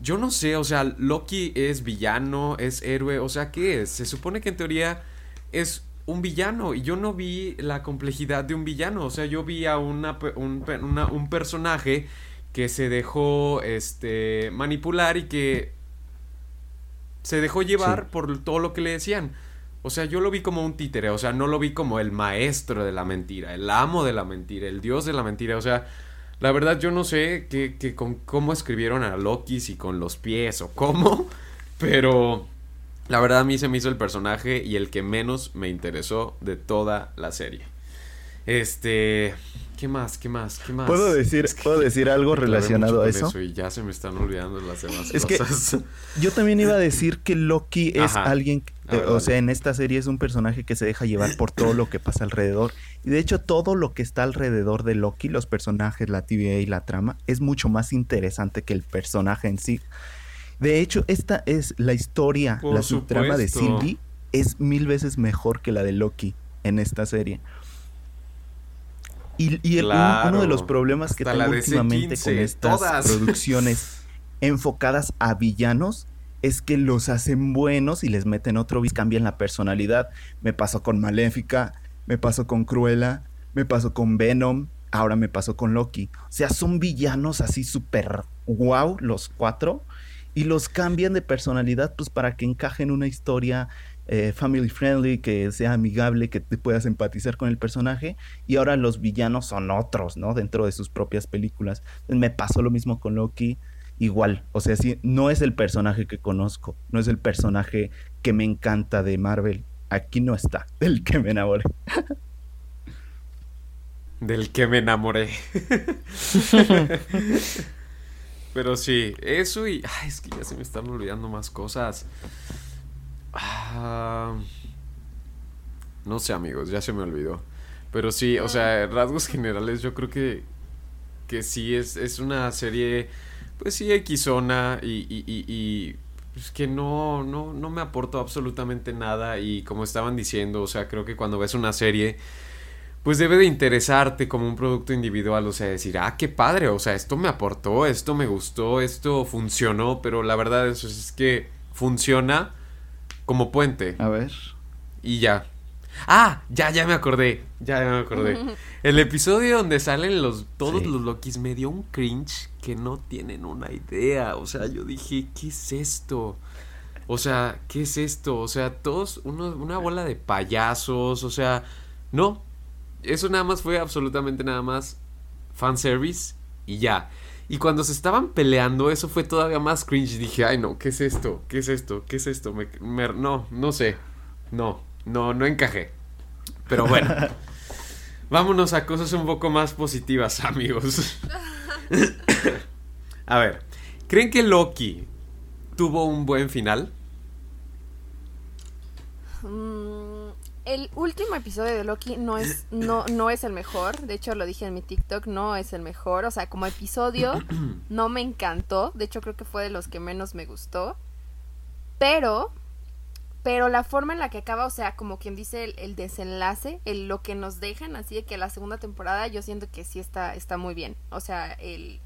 yo no sé, o sea, Loki es villano, es héroe, o sea, ¿qué es? Se supone que en teoría es un villano y yo no vi la complejidad de un villano, o sea, yo vi a un, una- un personaje que se dejó este manipular y que se dejó llevar Sí. por todo lo que le decían. O sea, yo lo vi como un títere, o sea, no lo vi como el maestro de la mentira, el amo de la mentira, el dios de la mentira, o sea, la verdad yo no sé que, que con cómo escribieron a Loki, si con los pies o cómo, pero la verdad a mí se me hizo el personaje y el que menos me interesó de toda la serie. Este, ¿qué más? ¿Qué más? ¿Qué más? ¿Puedo decir, Es que ¿puedo decir algo relacionado a con eso? Y ya se me están olvidando las demás Es que-. Yo también iba a decir que Loki es Ajá. alguien, eh, ver, o sea, en esta serie es un personaje que se deja llevar por todo lo que pasa alrededor. Y de hecho, todo lo que está alrededor de Loki, los personajes, la TVA y la trama, es mucho más interesante que el personaje en sí. De hecho, esta es la historia, Por la subtrama de. Sylvie es mil veces mejor que la de Loki en esta serie. Y, Claro. uno de los problemas que Hasta tengo últimamente con C15, estas todas. producciones enfocadas a villanos es que los hacen buenos y les meten otro bis, cambian la personalidad. Me pasó con Maléfica, me pasó con Cruella, me pasó con Venom, ahora me pasó con Loki. O sea, son villanos así súper wow los cuatro y los cambian de personalidad pues para que encajen una historia eh, family friendly, que sea amigable, que te puedas empatizar con el personaje. Y ahora los villanos son otros, ¿no? Dentro de sus propias películas. Me pasó lo mismo con Loki. Igual, o sea, sí, no es el personaje que conozco, no es el personaje que me encanta de Marvel. Aquí no está, del que me enamoré. Del que me enamoré. Pero sí, eso y... Ay, es que ya se me están olvidando más cosas. Ah, no sé, amigos, ya se me olvidó. Pero sí, o sea, rasgos generales, yo creo que, que sí es, es una serie, pues sí, Xona y, y, y, y pues que no, no, no me aportó absolutamente nada. Y como estaban diciendo, o sea, creo que cuando ves una serie, pues debe de interesarte como un producto individual, o sea, decir, ah, qué padre, o sea, esto me aportó, esto me gustó, esto funcionó, pero la verdad es, es que funciona como puente. A ver. Y ya. Ah, ya, ya me acordé. Ya, ya me acordé. El episodio donde salen los todos Sí. los Lokis me dio un cringe que no tienen una idea. O sea, yo dije, ¿qué es esto? O sea, ¿qué es esto? O sea, todos uno- una bola de payasos. O sea, no. Eso nada más fue absolutamente nada más fanservice y ya. Y cuando se estaban peleando, eso fue todavía más cringe. Dije, ay no, ¿qué es esto? ¿Qué es esto? ¿Qué es esto? Me- me- no, no sé. No, no, no encajé. Pero bueno. Vámonos a cosas un poco más positivas, amigos. a ver, ¿creen que Loki tuvo un buen final? Mm, el último episodio de Loki no es, no, no es el mejor. De hecho, lo dije en mi TikTok, no es el mejor. O sea, como episodio, no me encantó. De hecho, creo que fue de los que menos me gustó. Pero, pero la forma en la que acaba, o sea, como quien dice el, el desenlace, el, lo que nos dejan, así de que la segunda temporada, yo siento que sí está, está muy bien. O sea, el.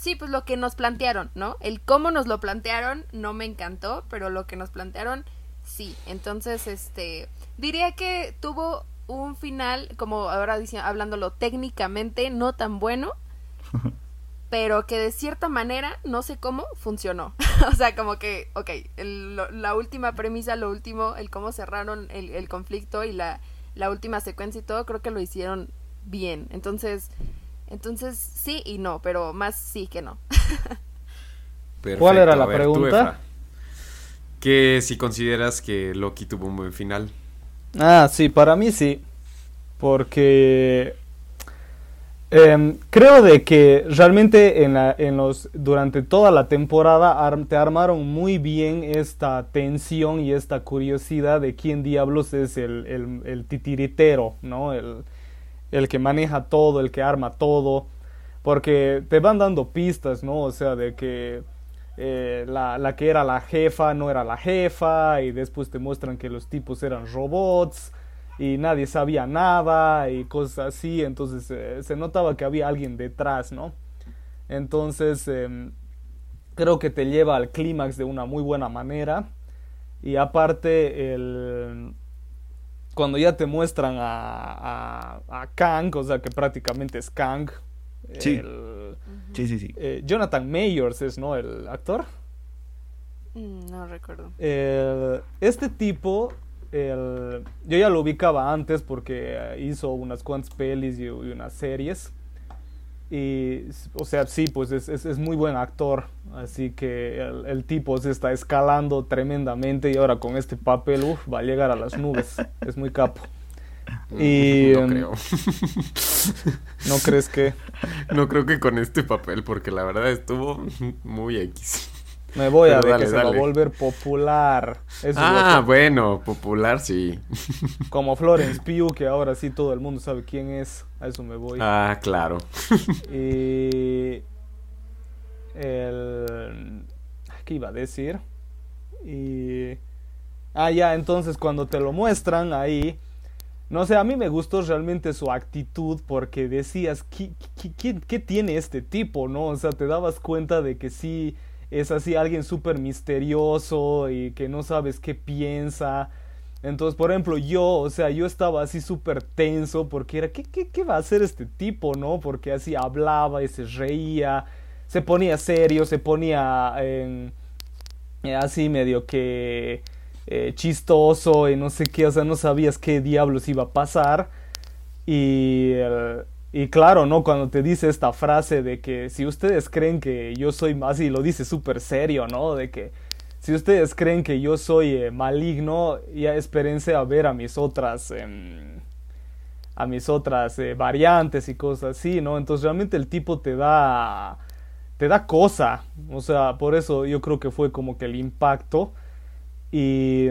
Sí, pues lo que nos plantearon, ¿no? El cómo nos lo plantearon no me encantó, pero lo que nos plantearon Sí, entonces, este, diría que tuvo un final, como ahora diciendo, hablándolo técnicamente, no tan bueno, pero que de cierta manera, no sé cómo, funcionó. o sea, como que, ok, el- lo- la última premisa, lo último, el cómo cerraron el, el conflicto y la, la última secuencia y todo, creo que lo hicieron bien. Entonces, entonces sí y no, pero más sí que no. ¿Cuál era la tú, pregunta? Que si consideras que Loki tuvo un buen final. Ah, sí, para mí sí. Porque em, creo de que realmente en, la- en los, durante toda la temporada ar- te armaron muy bien esta tensión y esta curiosidad de quién diablos es el, el- el titiritero, ¿no? El, el que maneja todo, el que arma todo. Porque te van dando pistas, ¿no? O sea, de que eh, la, la que era la jefa no era la jefa y después te muestran que los tipos eran robots y nadie sabía nada y cosas así, entonces eh, se notaba que había alguien detrás, ¿no? Entonces em, creo que te lleva al clímax de una muy buena manera y aparte el cuando ya te muestran a, a, a Kang, o sea que prácticamente es Kang, Sí. el- Sí, sí, sí. eh, Jonathan Mayors es, ¿no? El actor. Mm, No recuerdo. El- este tipo, el- yo ya lo ubicaba antes porque eh, hizo unas cuantas pelis y, y unas series. Y, o sea, sí, pues es, es- es muy buen actor. Así que el, el tipo se está escalando tremendamente y ahora con este papel, uf, va a llegar a las nubes. Es muy capo. Y, no em, creo. ¿No crees que? no creo que con este papel, porque la verdad estuvo muy X. Me voy a ver dale, que se va a volver popular. Eso Ah, bueno, popular sí. Como Florence Pugh, que ahora sí todo el mundo sabe quién es. A eso me voy. Ah, claro. Y. El. ¿Qué iba a decir? Y. Ah, ya, entonces cuando te lo muestran ahí. No sé, a mí me gustó realmente su actitud porque decías, ¿qué, qué, tiene este tipo? ¿No? O sea, te dabas cuenta de que sí es así alguien súper misterioso y que no sabes qué piensa. Entonces, por ejemplo, yo, o sea, yo estaba así súper tenso porque era, ¿qué, ¿qué, qué, va a hacer este tipo, no? Porque así hablaba y se reía, se ponía serio, se ponía eh, así medio que eh, chistoso y no sé qué, o sea, no sabías qué diablos iba a pasar. Y, y claro, ¿no? Cuando te dice esta frase de que si ustedes creen que yo soy más, y lo dice súper serio, ¿no? De que si ustedes creen que yo soy eh, maligno, ya espérense a ver a mis otras... Eh, a mis otras eh, variantes y cosas así, ¿no? Entonces realmente el tipo te da te da cosa, o sea, por eso yo creo que fue como que el impacto y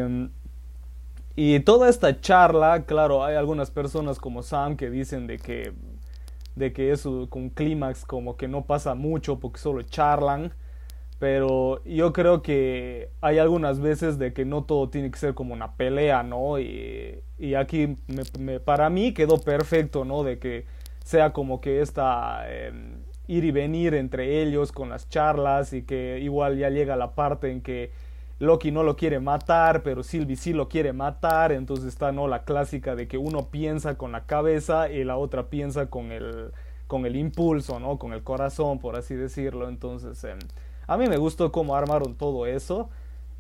y toda esta charla, claro, hay algunas personas como Sam que dicen de que de que eso con clímax como que no pasa mucho porque solo charlan, pero yo creo que hay algunas veces de que no todo tiene que ser como una pelea, ¿no? Y, y aquí me, para mí quedó perfecto, ¿no? De que sea como que esta eh, ir y venir entre ellos con las charlas y que igual ya llega la parte en que Loki no lo quiere matar, pero Sylvie sí lo quiere matar, entonces está no la clásica de que uno piensa con la cabeza y la otra piensa con el con el impulso, ¿no? Con el corazón, por así decirlo. Entonces, eh, a mí me gustó cómo armaron todo eso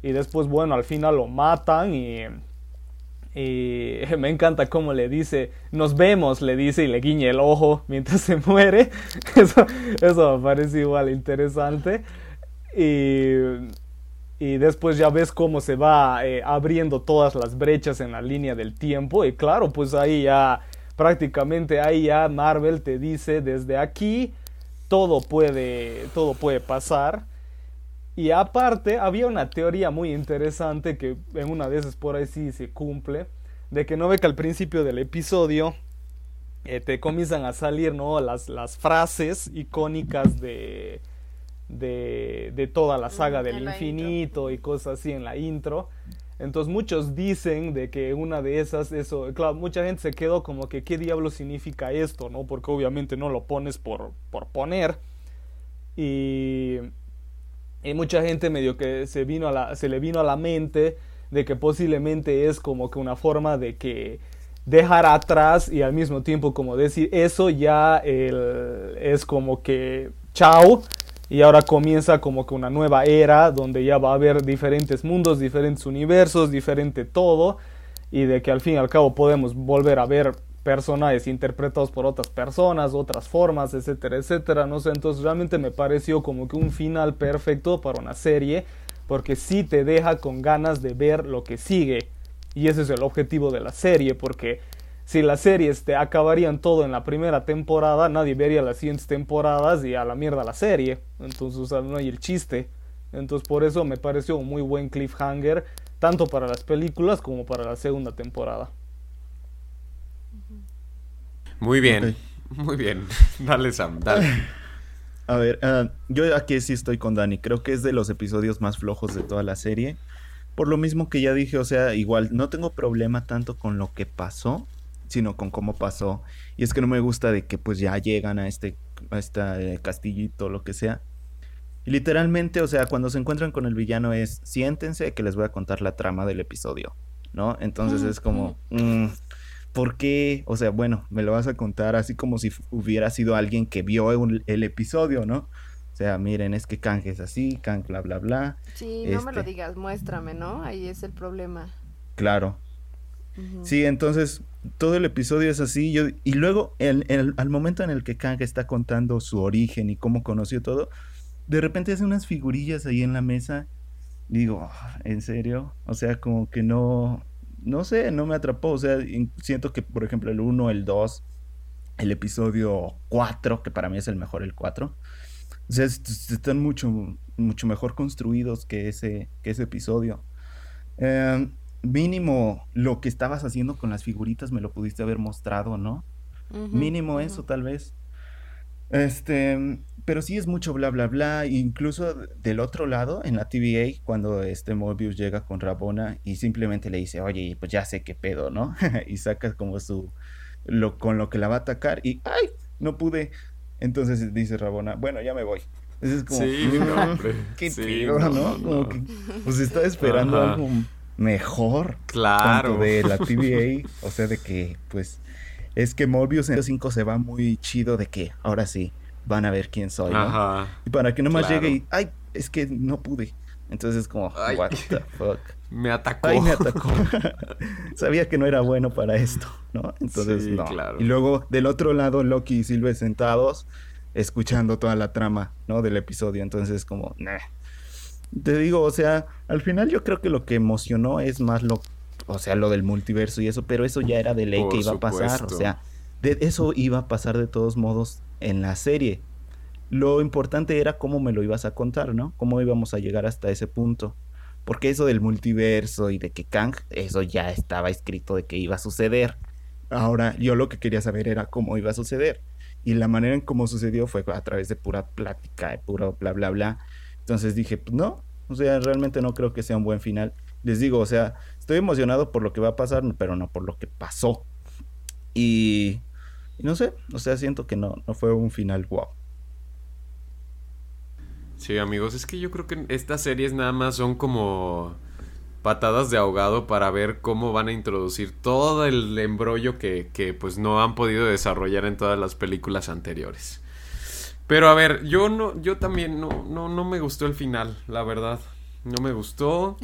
y después bueno, al final lo matan y y me encanta cómo le dice, nos vemos, le dice y le guiña el ojo mientras se muere. Eso, eso me parece igual interesante. Y y después ya ves cómo se va eh, abriendo todas las brechas en la línea del tiempo y claro, pues ahí ya prácticamente ahí ya Marvel te dice desde aquí todo puede todo puede pasar. Y aparte había una teoría muy interesante que en una de esas por ahí sí se cumple, de que no ve que al principio del episodio eh, te comienzan a salir ¿no? las, las frases icónicas de, de, de toda la saga Mm, del infinito y cosas así en la intro. Entonces muchos dicen de que una de esas, eso, claro, mucha gente se quedó como que qué diablo significa esto, ¿no? Porque obviamente no lo pones por, por poner. Y, y mucha gente medio que se, vino a la, se le vino a la mente de que posiblemente es como que una forma de que dejar atrás y al mismo tiempo como decir eso ya el, es como que chao y ahora comienza como que una nueva era donde ya va a haber diferentes mundos, diferentes universos, diferente todo. Y de que al fin y al cabo podemos volver a ver personajes interpretados por otras personas, otras formas, etcétera, etcétera, no sé, entonces realmente me pareció como que un final perfecto para una serie porque sí te deja con ganas de ver lo que sigue. Y ese es el objetivo de la serie porque si las series te acabarían todo en la primera temporada, nadie vería las siguientes temporadas y a la mierda la serie. Entonces, o sea, no hay el chiste. Entonces, por eso me pareció un muy buen cliffhanger, tanto para las películas como para la segunda temporada. Muy bien, muy bien. Dale, Sam, dale. A ver, ah, yo aquí sí estoy con Dani. Creo que es de los episodios más flojos de toda la serie. Por lo mismo que ya dije, o sea, igual no tengo problema tanto con lo que pasó, sino con cómo pasó. Y es que no me gusta de que pues ya llegan a este, a este castillito, lo que sea. Y literalmente, o sea, cuando se encuentran con el villano es, siéntense que les voy a contar la trama del episodio, ¿no? Entonces es como, mm, ¿por qué? O sea, bueno, me lo vas a contar así como si hubiera sido alguien que vio un- el episodio, ¿no? O sea, miren, es que Kang es así, Kang bla bla bla. Sí, no me lo Este. digas, muéstrame, ¿no? Ahí es el problema. Claro. Sí, entonces todo el episodio es así. Yo, y luego, el- el- al momento en el que Kang está contando su origen y cómo conoció todo, de repente hace unas figurillas ahí en la mesa. Digo, "Ah, ¿en serio? O sea, como que no, no sé, no me atrapó. O sea, siento que, por ejemplo, el 1, el 2, el episodio 4, que para mí es el mejor, el 4. O sea, est- est- están mucho, mucho mejor construidos que ese, que ese episodio. Eh, mínimo lo que estabas haciendo con las figuritas me lo pudiste haber mostrado, ¿no? Mínimo eso, tal vez. Este, pero sí es mucho bla bla bla. Incluso del otro lado, en la TVA, cuando este Mobius llega con Rabona y simplemente le dice, oye, pues ya sé qué pedo, ¿no? y saca como su lo con lo que la va a atacar y ¡ay! No pude. Entonces dice Rabona, bueno, ya me voy. Entonces es como, Sí, no, hombre. qué Sí, pedo, no, ¿no? Como no. que, pues estaba esperando Ajá. algo mejor. Claro. De la TVA, o sea, de que, pues, es que Morbius en 5 se va muy chido de que ahora sí van a ver quién soy, ¿no? Ajá. Y para que nomás Claro. llegue y, ay, es que no pude. Entonces es como, Ay. what the fuck. Me atacó. Ay, me atacó. Sabía que no era bueno para esto, ¿no? Entonces, Sí, no. claro. Y luego, del otro lado, Loki y Silver sentados, escuchando toda la trama, ¿no? Del episodio. Entonces, como, nah. Te digo, o sea, al final yo creo que lo que emocionó es más lo, o sea, lo del multiverso y eso, pero eso ya era de ley Por que iba a pasar. O sea, de eso iba a pasar de todos modos en la serie. Lo importante era cómo me lo ibas a contar, ¿no? Cómo íbamos a llegar hasta ese punto. Porque eso del multiverso y de que Kang, eso ya estaba escrito de que iba a suceder. Ahora, yo lo que quería saber era cómo iba a suceder. Y la manera en cómo sucedió fue a través de pura plática, de puro bla, bla, bla. Entonces dije, pues no, o sea, realmente no creo que sea un buen final. Les digo, o sea, estoy emocionado por lo que va a pasar, pero no por lo que pasó. Y, no sé, o sea, siento que no, no fue un final wow. Sí, amigos, es que yo creo que estas series nada más son como patadas de ahogado para ver cómo van a introducir todo el embrollo que, que pues no han podido desarrollar en todas las películas anteriores. Pero a ver, yo no, yo también no, no, no me gustó el final, la verdad. No me gustó.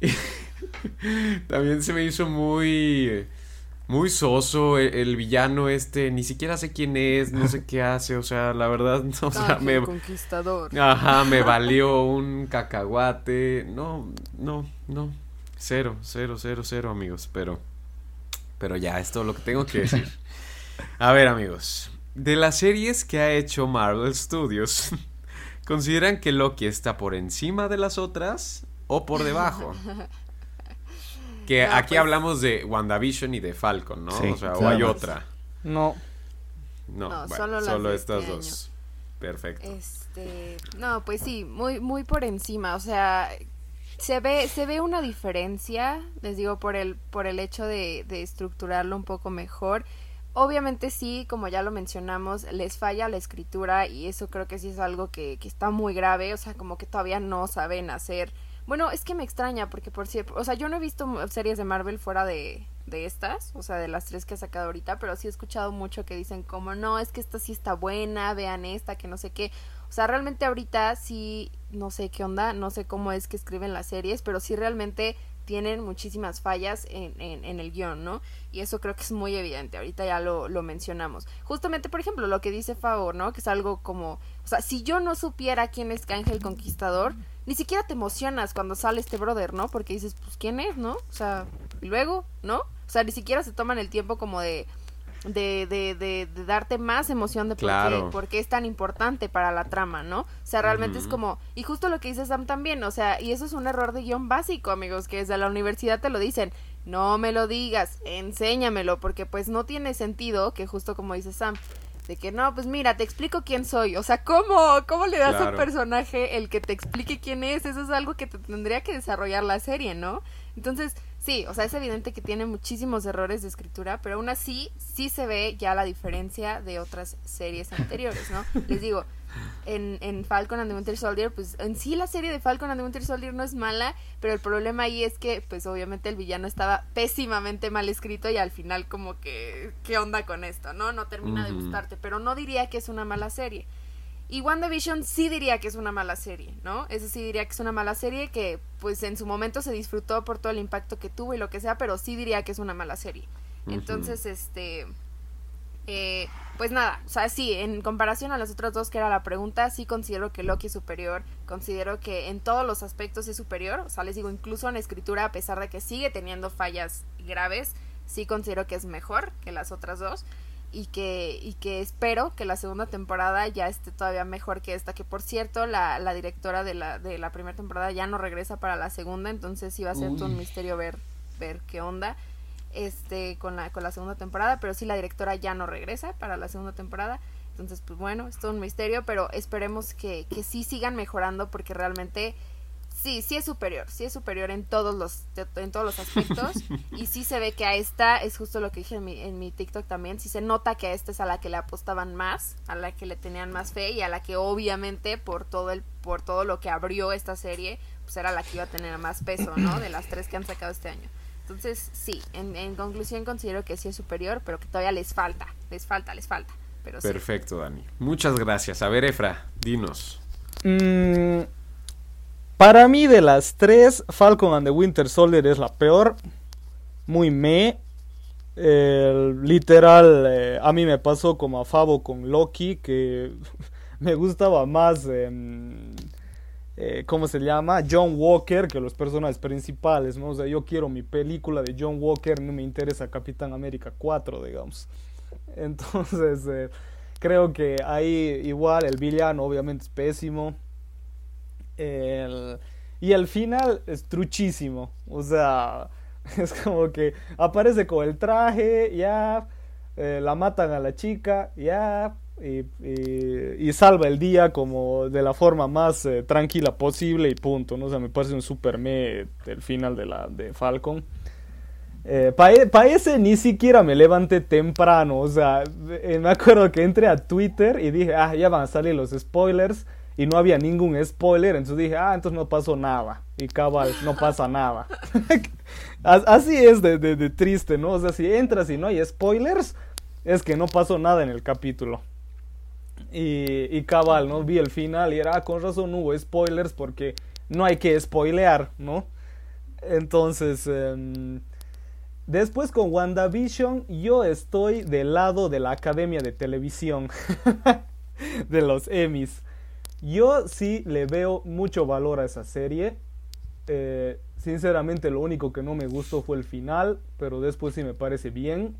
también se me hizo muy muy soso el, el villano este, ni siquiera sé quién es, no sé qué hace, o sea, la verdad, no, o sea, me, conquistador. Ajá, me valió un cacahuate. No, no, no. Cero, cero, cero, cero, amigos. Pero, pero ya, es todo lo que tengo que decir. A ver, amigos. De las series que ha hecho Marvel Studios, ¿consideran que Loki está por encima de las otras o por debajo? Que No, aquí pues- hablamos de WandaVision y de Falcon, ¿no? Sí, o sea, o hay otra. No. No, No, bueno, solo solo, este estas año. dos. Perfecto. Este, no, pues sí, muy, muy por encima, o sea, se ve, se ve una diferencia, les digo, por el, por el hecho de, de estructurarlo un poco mejor. Obviamente sí, como ya lo mencionamos, les falla la escritura y eso creo que sí es algo que, que está muy grave, o sea, como que todavía no saben hacer. Bueno, es que me extraña porque por cierto, o sea, yo no he visto series de Marvel fuera de, de estas, o sea, de las tres que he sacado ahorita, pero sí he escuchado mucho que dicen como, no, es que esta sí está buena, vean esta, que no sé qué. O sea, realmente ahorita sí, no sé qué onda, no sé cómo es que escriben las series, pero sí realmente tienen muchísimas fallas en, en, en el guion, ¿no? Y eso creo que es muy evidente, ahorita ya lo, lo mencionamos. Justamente, por ejemplo, lo que dice Favor, ¿no? Que es algo como, o sea, si yo no supiera quién es Ángel Conquistador, ni siquiera te emocionas cuando sale este brother, ¿no? Porque dices, pues, ¿quién es, no? O sea, y luego, ¿no? O sea, ni siquiera se toman el tiempo como de, de, de, de, de darte más emoción de por, Claro. qué, por qué es tan importante para la trama, ¿no? O sea, realmente es como, y justo lo que dice Sam también, o sea, y eso es un error de guion básico, amigos, que desde la universidad te lo dicen, no me lo digas, enséñamelo, porque pues no tiene sentido que justo como dice Sam, de que no, pues mira, te explico quién soy, o sea, ¿cómo, cómo le das a un personaje el que te explique quién es? Eso es algo que te tendría que desarrollar la serie, ¿no? Entonces, sí, o sea, es evidente que tiene muchísimos errores de escritura, pero aún así sí se ve ya la diferencia de otras series anteriores, ¿no? Les digo, en, en Falcon and the Winter Soldier, pues en sí la serie de Falcon and the Winter Soldier no es mala, pero el problema ahí es que, pues obviamente el villano estaba pésimamente mal escrito y al final como que, ¿qué onda con esto? ¿No? No termina de gustarte, pero no diría que es una mala serie. Y WandaVision sí diría que es una mala serie, ¿no? Eso sí diría que es una mala serie que pues en su momento se disfrutó por todo el impacto que tuvo y lo que sea, pero sí diría que es una mala serie. Entonces, este... eh, pues nada, o sea, sí, en comparación a las otras dos que era la pregunta, sí considero que Loki es superior, considero que en todos los aspectos es superior, o sea, les digo, incluso en escritura, a pesar de que sigue teniendo fallas graves, sí considero que es mejor que las otras dos y que, y que espero que la segunda temporada ya esté todavía mejor que esta, que por cierto la, la directora de la, de la primera temporada ya no regresa para la segunda, entonces sí va a ser todo un misterio ver, ver qué onda este con la, con la segunda temporada, pero sí la directora ya no regresa para la segunda temporada. Entonces, pues bueno, es todo un misterio, pero esperemos que, que sí sigan mejorando porque realmente Sí, sí es superior, sí es superior en todos los, en todos los aspectos. y sí se ve que a esta, es justo lo que dije en mi, en mi TikTok también, sí se nota que a esta es a la que le apostaban más, a la que le tenían más fe y a la que obviamente por todo el, por todo lo que abrió esta serie, pues era la que iba a tener más peso, ¿no? De las tres que han sacado este año. Entonces, sí, en, en conclusión considero que sí es superior, pero que todavía les falta, les falta, les falta. Pero sí. Perfecto, Dani. Muchas gracias. A ver, Efra, dinos. Mm, para mí, de las tres, Falcon and the Winter Soldier es la peor. Muy me. Literal, eh, a mí me pasó como a Favo con Loki, que me gustaba más, em, eh, ¿cómo se llama? John Walker que los personajes principales, ¿no? O sea, yo quiero mi película de John Walker, no me interesa Capitán América 4, digamos. Entonces, eh, creo que ahí igual el villano obviamente es pésimo. Y el final es truchísimo. O sea, es como que aparece con el traje, ya, eh, la matan a la chica, ya, y, y- salva el día como de la forma más eh, tranquila posible y punto, ¿no? O sea, me parece un super me el final de la de Falcon. Para ese ni siquiera me levanté temprano, o sea, eh, me acuerdo que entré a Twitter y dije, ah, ya van a salir los spoilers y no había ningún spoiler, entonces dije, ah, entonces no pasó nada y cabal, no pasa nada. As- Así es de, triste, ¿no? O sea, si entras y no hay spoilers, es que no pasó nada en el capítulo. Y, cabal, ¿no? Vi el final y era, ah, con razón hubo spoilers porque no hay que spoilear, ¿no? Entonces, em, después con WandaVision, yo estoy del lado de la Academia de Televisión, de los Emmys. Yo sí le veo mucho valor a esa serie. Eh, sinceramente, lo único que no me gustó fue el final, pero después sí me parece bien.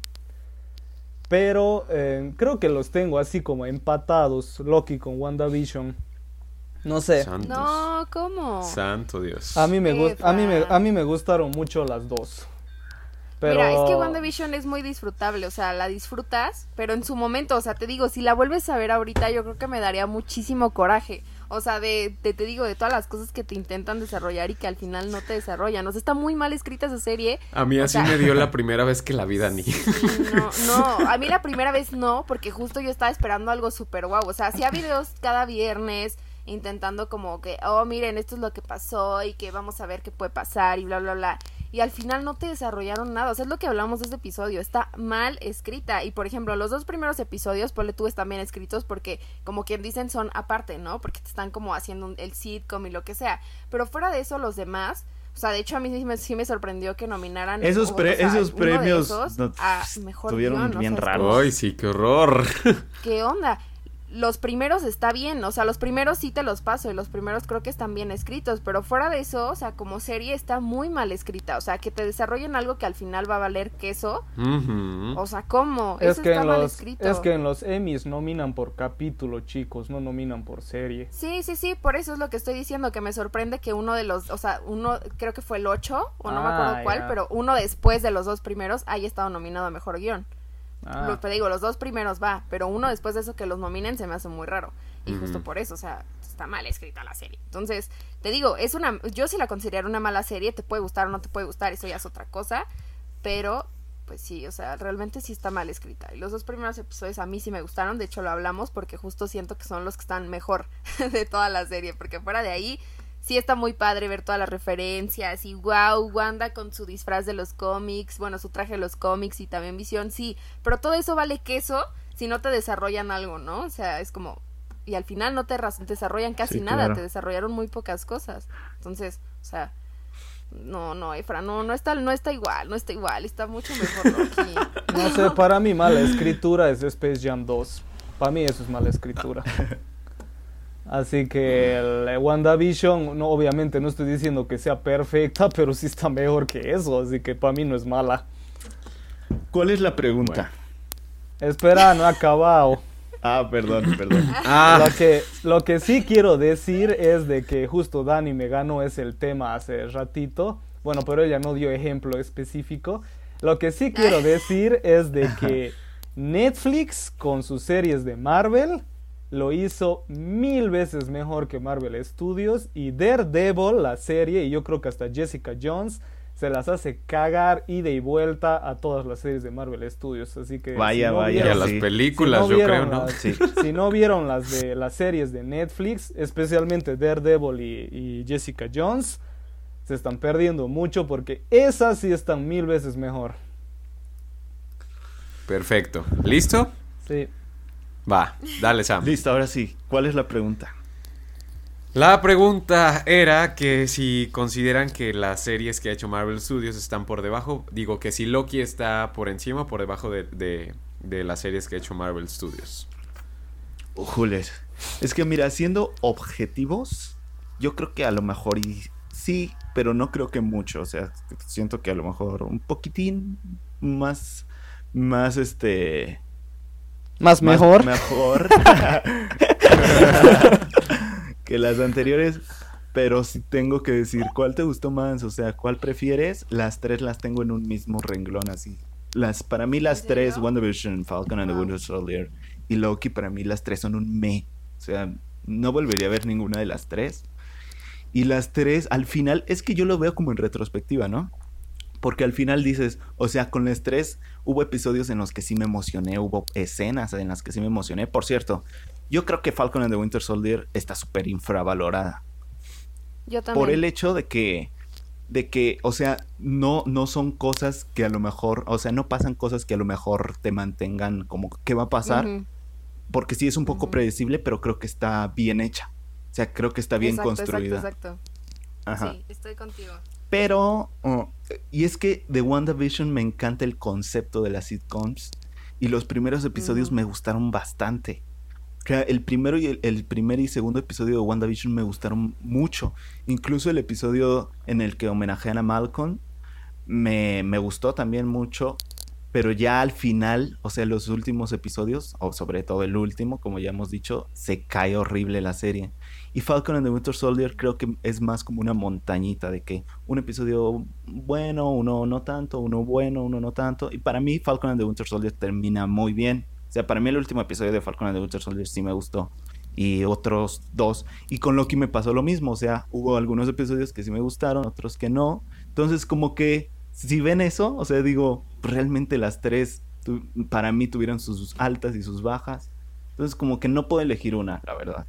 Pero eh, creo que los tengo así como empatados, Loki con WandaVision. No sé. Santos. No, ¿cómo? Santo Dios. A mí me gust- a mí me Efra. a mí me gustaron mucho las dos. Pero Mira, es que WandaVision es muy disfrutable, o sea, la disfrutas, pero en su momento, o sea, te digo, si la vuelves a ver ahorita, yo creo que me daría muchísimo coraje. O sea, de, de- te digo, de todas las cosas que te intentan desarrollar y que al final no te desarrollan. O sea, está muy mal escrita esa serie. A mí o así sea- me dio la primera vez que la vi, Dani. No, no, a mí la primera vez no, porque justo yo estaba esperando algo súper guau. O sea, hacía videos cada viernes intentando como que, oh, miren, esto es lo que pasó y que vamos a ver qué puede pasar y bla, bla, bla. Y al final no te desarrollaron nada. O sea, es lo que hablamos de este episodio. Está mal escrita. Y por ejemplo, los dos primeros episodios, ponle tú, están bien escritos porque, como quien dicen, son aparte, ¿no? Porque te están como haciendo un- el sitcom y lo que sea. Pero fuera de eso, los demás. O sea, de hecho, a mí sí me, sí me sorprendió que nominaran. Esos o- pre- o sea, esos premios esos no- a mejor guion, o bien sea, raros. Ay, sí, qué horror. ¿Qué onda? Los primeros está bien, o sea, los primeros sí te los paso y los primeros creo que están bien escritos, pero fuera de eso, o sea, como serie está muy mal escrita, o sea, que te desarrollen algo que al final va a valer queso, o sea, ¿cómo? es Eso que está en mal los escrito. es que en los Emmys nominan por capítulo, chicos, no nominan por serie. Sí, sí, sí, por eso es lo que estoy diciendo, que me sorprende que uno de los, o sea, uno, creo que fue el 8, o no me Ah, acuerdo cuál, ya. pero uno después de los dos primeros haya estado nominado a Mejor Guión. Ah, Lo- te digo, los dos primeros va, pero uno después de eso que los nominen se me hace muy raro. Y justo por eso, o sea, está mal escrita la serie. Entonces, te digo, es una, yo sí la considero una mala serie, te puede gustar o no te puede gustar, eso ya es otra cosa, pero pues sí, o sea, realmente sí está mal escrita. Y los dos primeros episodios a mí sí me gustaron, de hecho lo hablamos porque justo siento que son los que están mejor de toda la serie, porque fuera de ahí sí está muy padre ver todas las referencias y wow, Wanda con su disfraz de los cómics, bueno, su traje de los cómics y también Visión, sí, pero todo eso vale queso si no te desarrollan algo, ¿no? O sea, es como y al final no te desarrollan casi Sí, nada, claro. te desarrollaron muy pocas cosas. Entonces, o sea, no, no, Efra, no, no está, no está igual, no está igual, está mucho mejor Loki. no sé, para mí mala escritura es Space Jam 2. Para mí eso es mala escritura. Así que el WandaVision, no, obviamente no estoy diciendo que sea perfecta, pero sí está mejor que eso, así que para mí no es mala. ¿Cuál es la pregunta? Espera, no he acabado. Ah, perdón, perdón. Ah, Lo que, lo que sí quiero decir es de que justo Dani me ganó es el tema hace ratito. Bueno, pero ella no dio ejemplo específico. Lo que sí quiero decir es de que Netflix con sus series de Marvel lo hizo mil veces mejor que Marvel Studios y Daredevil, la serie, y yo creo que hasta Jessica Jones, se las hace cagar ida y vuelta a todas las series de Marvel Studios. Así que Vaya, si no vaya, Y a las películas, si no yo vieron creo, ¿no? las- Sí. si no vieron las de las series de Netflix, especialmente Daredevil y, y Jessica Jones, se están perdiendo mucho porque esas sí están mil veces mejor. Perfecto. ¿Listo? Sí. Va, dale, Sam. Listo, ahora sí. ¿Cuál es la pregunta? La pregunta era que si consideran que las series que ha hecho Marvel Studios están por debajo, digo que si Loki está por encima o por debajo de, de- de las series que ha hecho Marvel Studios. Jules. Es que mira, siendo objetivos, yo creo que a lo mejor y sí, pero no creo que mucho. O sea, siento que a lo mejor un poquitín más, más este, Más más mejor. mejor que las anteriores. Pero si tengo que decir cuál te gustó más, o sea, cuál prefieres, las tres las tengo en un mismo renglón así. Las, para mí las ¿En tres? WandaVision, Falcon and the. Winter Soldier y Loki, para mí las tres son un me. O sea, no volvería a ver ninguna de las tres. Y las tres, al final, es que yo lo veo como en retrospectiva, ¿no? Porque al final dices, o sea, con las tres hubo episodios en los que sí me emocioné, hubo escenas en las que sí me emocioné. Por cierto, yo creo que Falcon and the Winter Soldier está súper infravalorada. Yo también. Por el hecho de que, de que, o sea, no, no son cosas que a lo mejor, o sea, no pasan cosas que a lo mejor te mantengan como, ¿qué va a pasar? Porque sí es un poco predecible, pero creo que está bien hecha. O sea, creo que está bien Exacto, construida. Exacto, exacto. Ajá. Sí, estoy contigo. Pero, oh, y es que de WandaVision me encanta el concepto de las sitcoms. Y los primeros episodios me gustaron bastante. O sea, el primero y el, el primer y segundo episodio de WandaVision me gustaron mucho. Incluso el episodio en el que homenajean a Malcolm me, me gustó también mucho. Pero ya al final, o sea, los últimos episodios, o sobre todo el último, como ya hemos dicho, se cae horrible la serie. Y Falcon and the Winter Soldier creo que es más como una montañita de que un episodio bueno, uno no tanto, uno bueno, uno no tanto. Y para mí Falcon and the Winter Soldier termina muy bien. O sea, para mí el último episodio de Falcon and the Winter Soldier sí me gustó. Y otros dos. Y con Loki me pasó lo mismo. O sea, hubo algunos episodios que sí me gustaron, otros que no. Entonces como que si ven eso, o sea, digo, realmente las tres para mí tuvieron sus altas y sus bajas. Entonces como que no puedo elegir una, la verdad.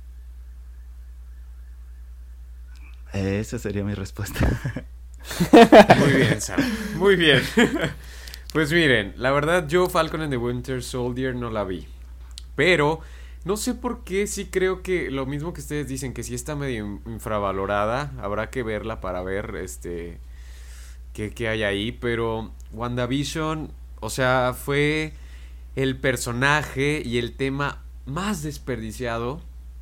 Esa sería mi respuesta. Muy bien, Sam. Muy bien. pues miren, la verdad yo Falcon and the Winter Soldier no la vi. Pero no sé por qué sí creo que lo mismo que ustedes dicen, que sí está medio in- infravalorada. Habrá que verla para ver este qué, qué hay ahí. Pero WandaVision, o sea, fue el personaje y el tema más desperdiciado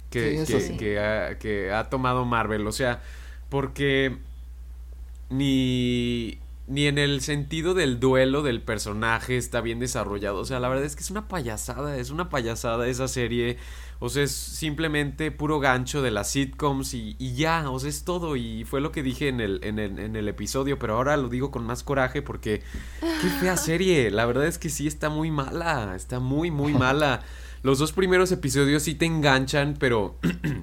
que, Sí, eso que- sí. que ha, que ha tomado Marvel. O sea, porque ni, ni en el sentido del duelo del personaje está bien desarrollado. O sea, la verdad es que es una payasada, es una payasada esa serie. O sea, es simplemente puro gancho de las sitcoms y, y ya, o sea, es todo. Y fue lo que dije en el, en, el, en el episodio, pero ahora lo digo con más coraje porque qué fea serie. La verdad es que sí está muy mala, está muy, muy mala. Los dos primeros episodios sí te enganchan, pero...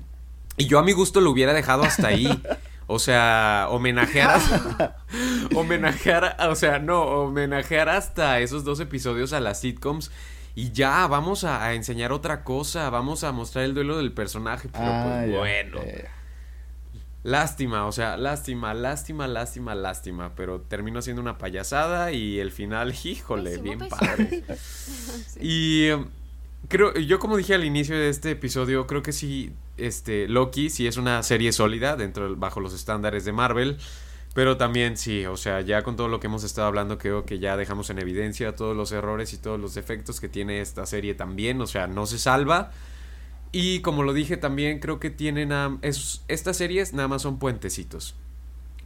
y yo a mi gusto lo hubiera dejado hasta ahí. O sea, homenajear hasta, homenajear, o sea, no, homenajear hasta esos dos episodios a las sitcoms y ya, vamos a, a enseñar otra cosa, vamos a mostrar el duelo del personaje, pero Ah, pues ya. bueno. Eh, Lástima, o sea, lástima, lástima, lástima, lástima, pero terminó siendo una payasada y el final, híjole, Pésimo, bien pésimo. padre. Y em, creo, yo como dije al inicio de este episodio, creo que sí, este, Loki sí es una serie sólida dentro, bajo los estándares de Marvel, pero también sí, o sea, ya con todo lo que hemos estado hablando, creo que ya dejamos en evidencia todos los errores y todos los defectos que tiene esta serie también, o sea, no se salva. Y como lo dije también, creo que tienen es- estas series nada más son puentecitos.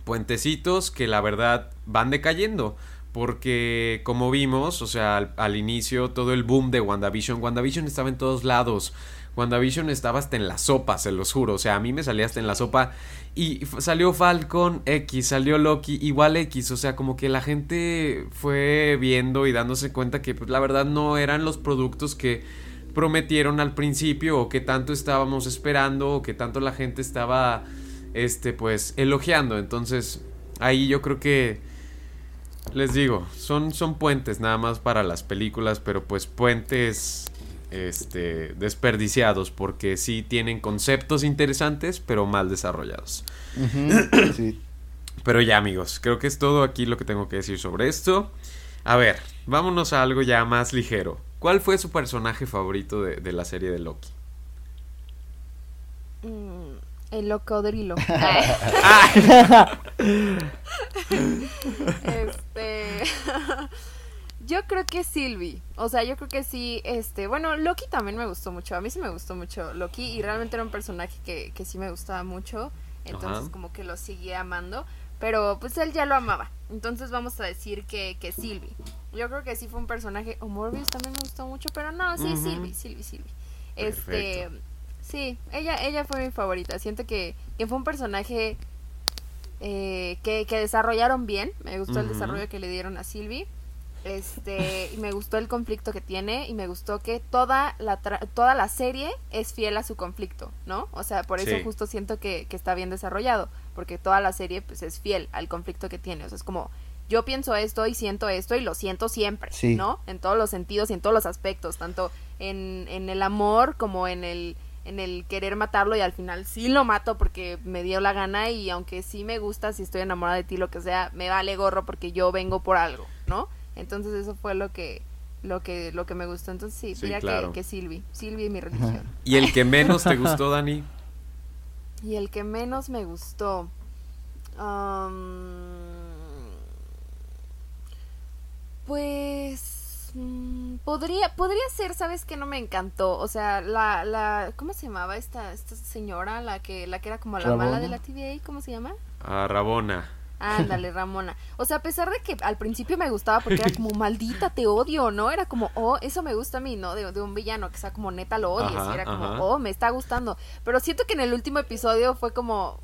Puentecitos que la verdad van decayendo. Porque como vimos, o sea, al, inicio todo el boom de WandaVision, WandaVision estaba en todos lados. WandaVision estaba hasta en la sopa, se los juro. O sea, a mí me salía hasta en la sopa. Y salió Falcon X, salió Loki igual X. O sea, como que la gente fue viendo y dándose cuenta que pues, la verdad no eran los productos que prometieron al principio o que tanto estábamos esperando o que tanto la gente estaba este pues elogiando. Entonces, ahí yo creo que les digo, son son puentes nada más para las películas, pero pues puentes este desperdiciados porque sí tienen conceptos interesantes, pero mal desarrollados. Sí. Pero ya amigos, creo que es todo aquí lo que tengo que decir sobre esto. A ver, vámonos a algo ya más ligero. ¿Cuál fue su personaje favorito de, de la serie de Loki? Mm, el locodrilo. este. yo creo que Sylvie. O sea, yo creo que sí. Este. Bueno, Loki también me gustó mucho. A mí sí me gustó mucho Loki. Y realmente era un personaje que, que sí me gustaba mucho. Entonces, Ajá. como que lo seguía amando. Pero pues él ya lo amaba. Entonces vamos a decir que, que Sylvie. Yo creo que sí fue un personaje. O Morbius también me gustó mucho. Pero no, sí, Ujú. Sylvie, Sylvie, Sylvie. Este. Perfecto. Sí, ella, ella fue mi favorita. Siento que, que fue un personaje eh, que, que desarrollaron bien. Me gustó el desarrollo que le dieron a Sylvie. Este, y me gustó el conflicto que tiene y me gustó que toda la, tra- toda la serie es fiel a su conflicto, ¿no? O sea, por eso Sí. justo siento que, que está bien desarrollado, porque toda la serie pues es fiel al conflicto que tiene. O sea, es como, yo pienso esto y siento esto y lo siento siempre, Sí. ¿no? En todos los sentidos y en todos los aspectos, tanto en, en el amor como en el en el querer matarlo y al final sí lo mato porque me dio la gana y aunque sí me gusta, si estoy enamorada de ti, lo que sea, me vale gorro porque yo vengo por algo, ¿no? Entonces eso fue lo que lo que lo que me gustó. Entonces sí, Sí, diría claro. que, que Silvi, Silvi es mi religión. ¿Y el que menos te gustó, Dani? Y el que menos me gustó. am, pues. Mm, podría, podría ser, ¿sabes que No me encantó. O sea, la, la. ¿Cómo se llamaba esta, esta señora? La que, la que era como la mala de la TVA, ¿cómo se llama? A Rabona. Ándale, Ramona. O sea, a pesar de que al principio me gustaba porque era como maldita, te odio, ¿no? Era como, oh, eso me gusta a mí, ¿no? De, de un villano que sea como neta lo odies. Ajá, y era como, ajá. oh, me está gustando. Pero siento que en el último episodio fue como,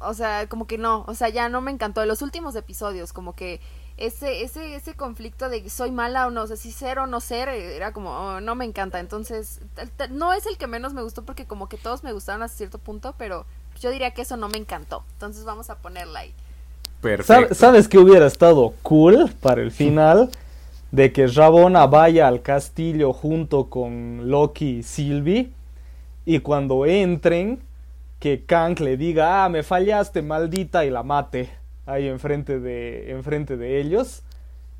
o sea, como que no, o sea, ya no me encantó. En los últimos episodios, como que ese, ese, ese conflicto de soy mala o no, o sea, si ser o no ser, eh, era como, oh, no me encanta. Entonces, no es el que menos me gustó porque como que todos me gustaron hasta cierto punto, pero yo diría que eso no me encantó. Entonces vamos a ponerla ahí. Perfecto. ¿Sab- ¿Sabes qué hubiera estado cool para el final? De que Rabona vaya al castillo junto con Loki y Sylvie. Y cuando entren, que Kang le diga, ah, me fallaste, maldita, y la mate ahí enfrente de, enfrente de ellos.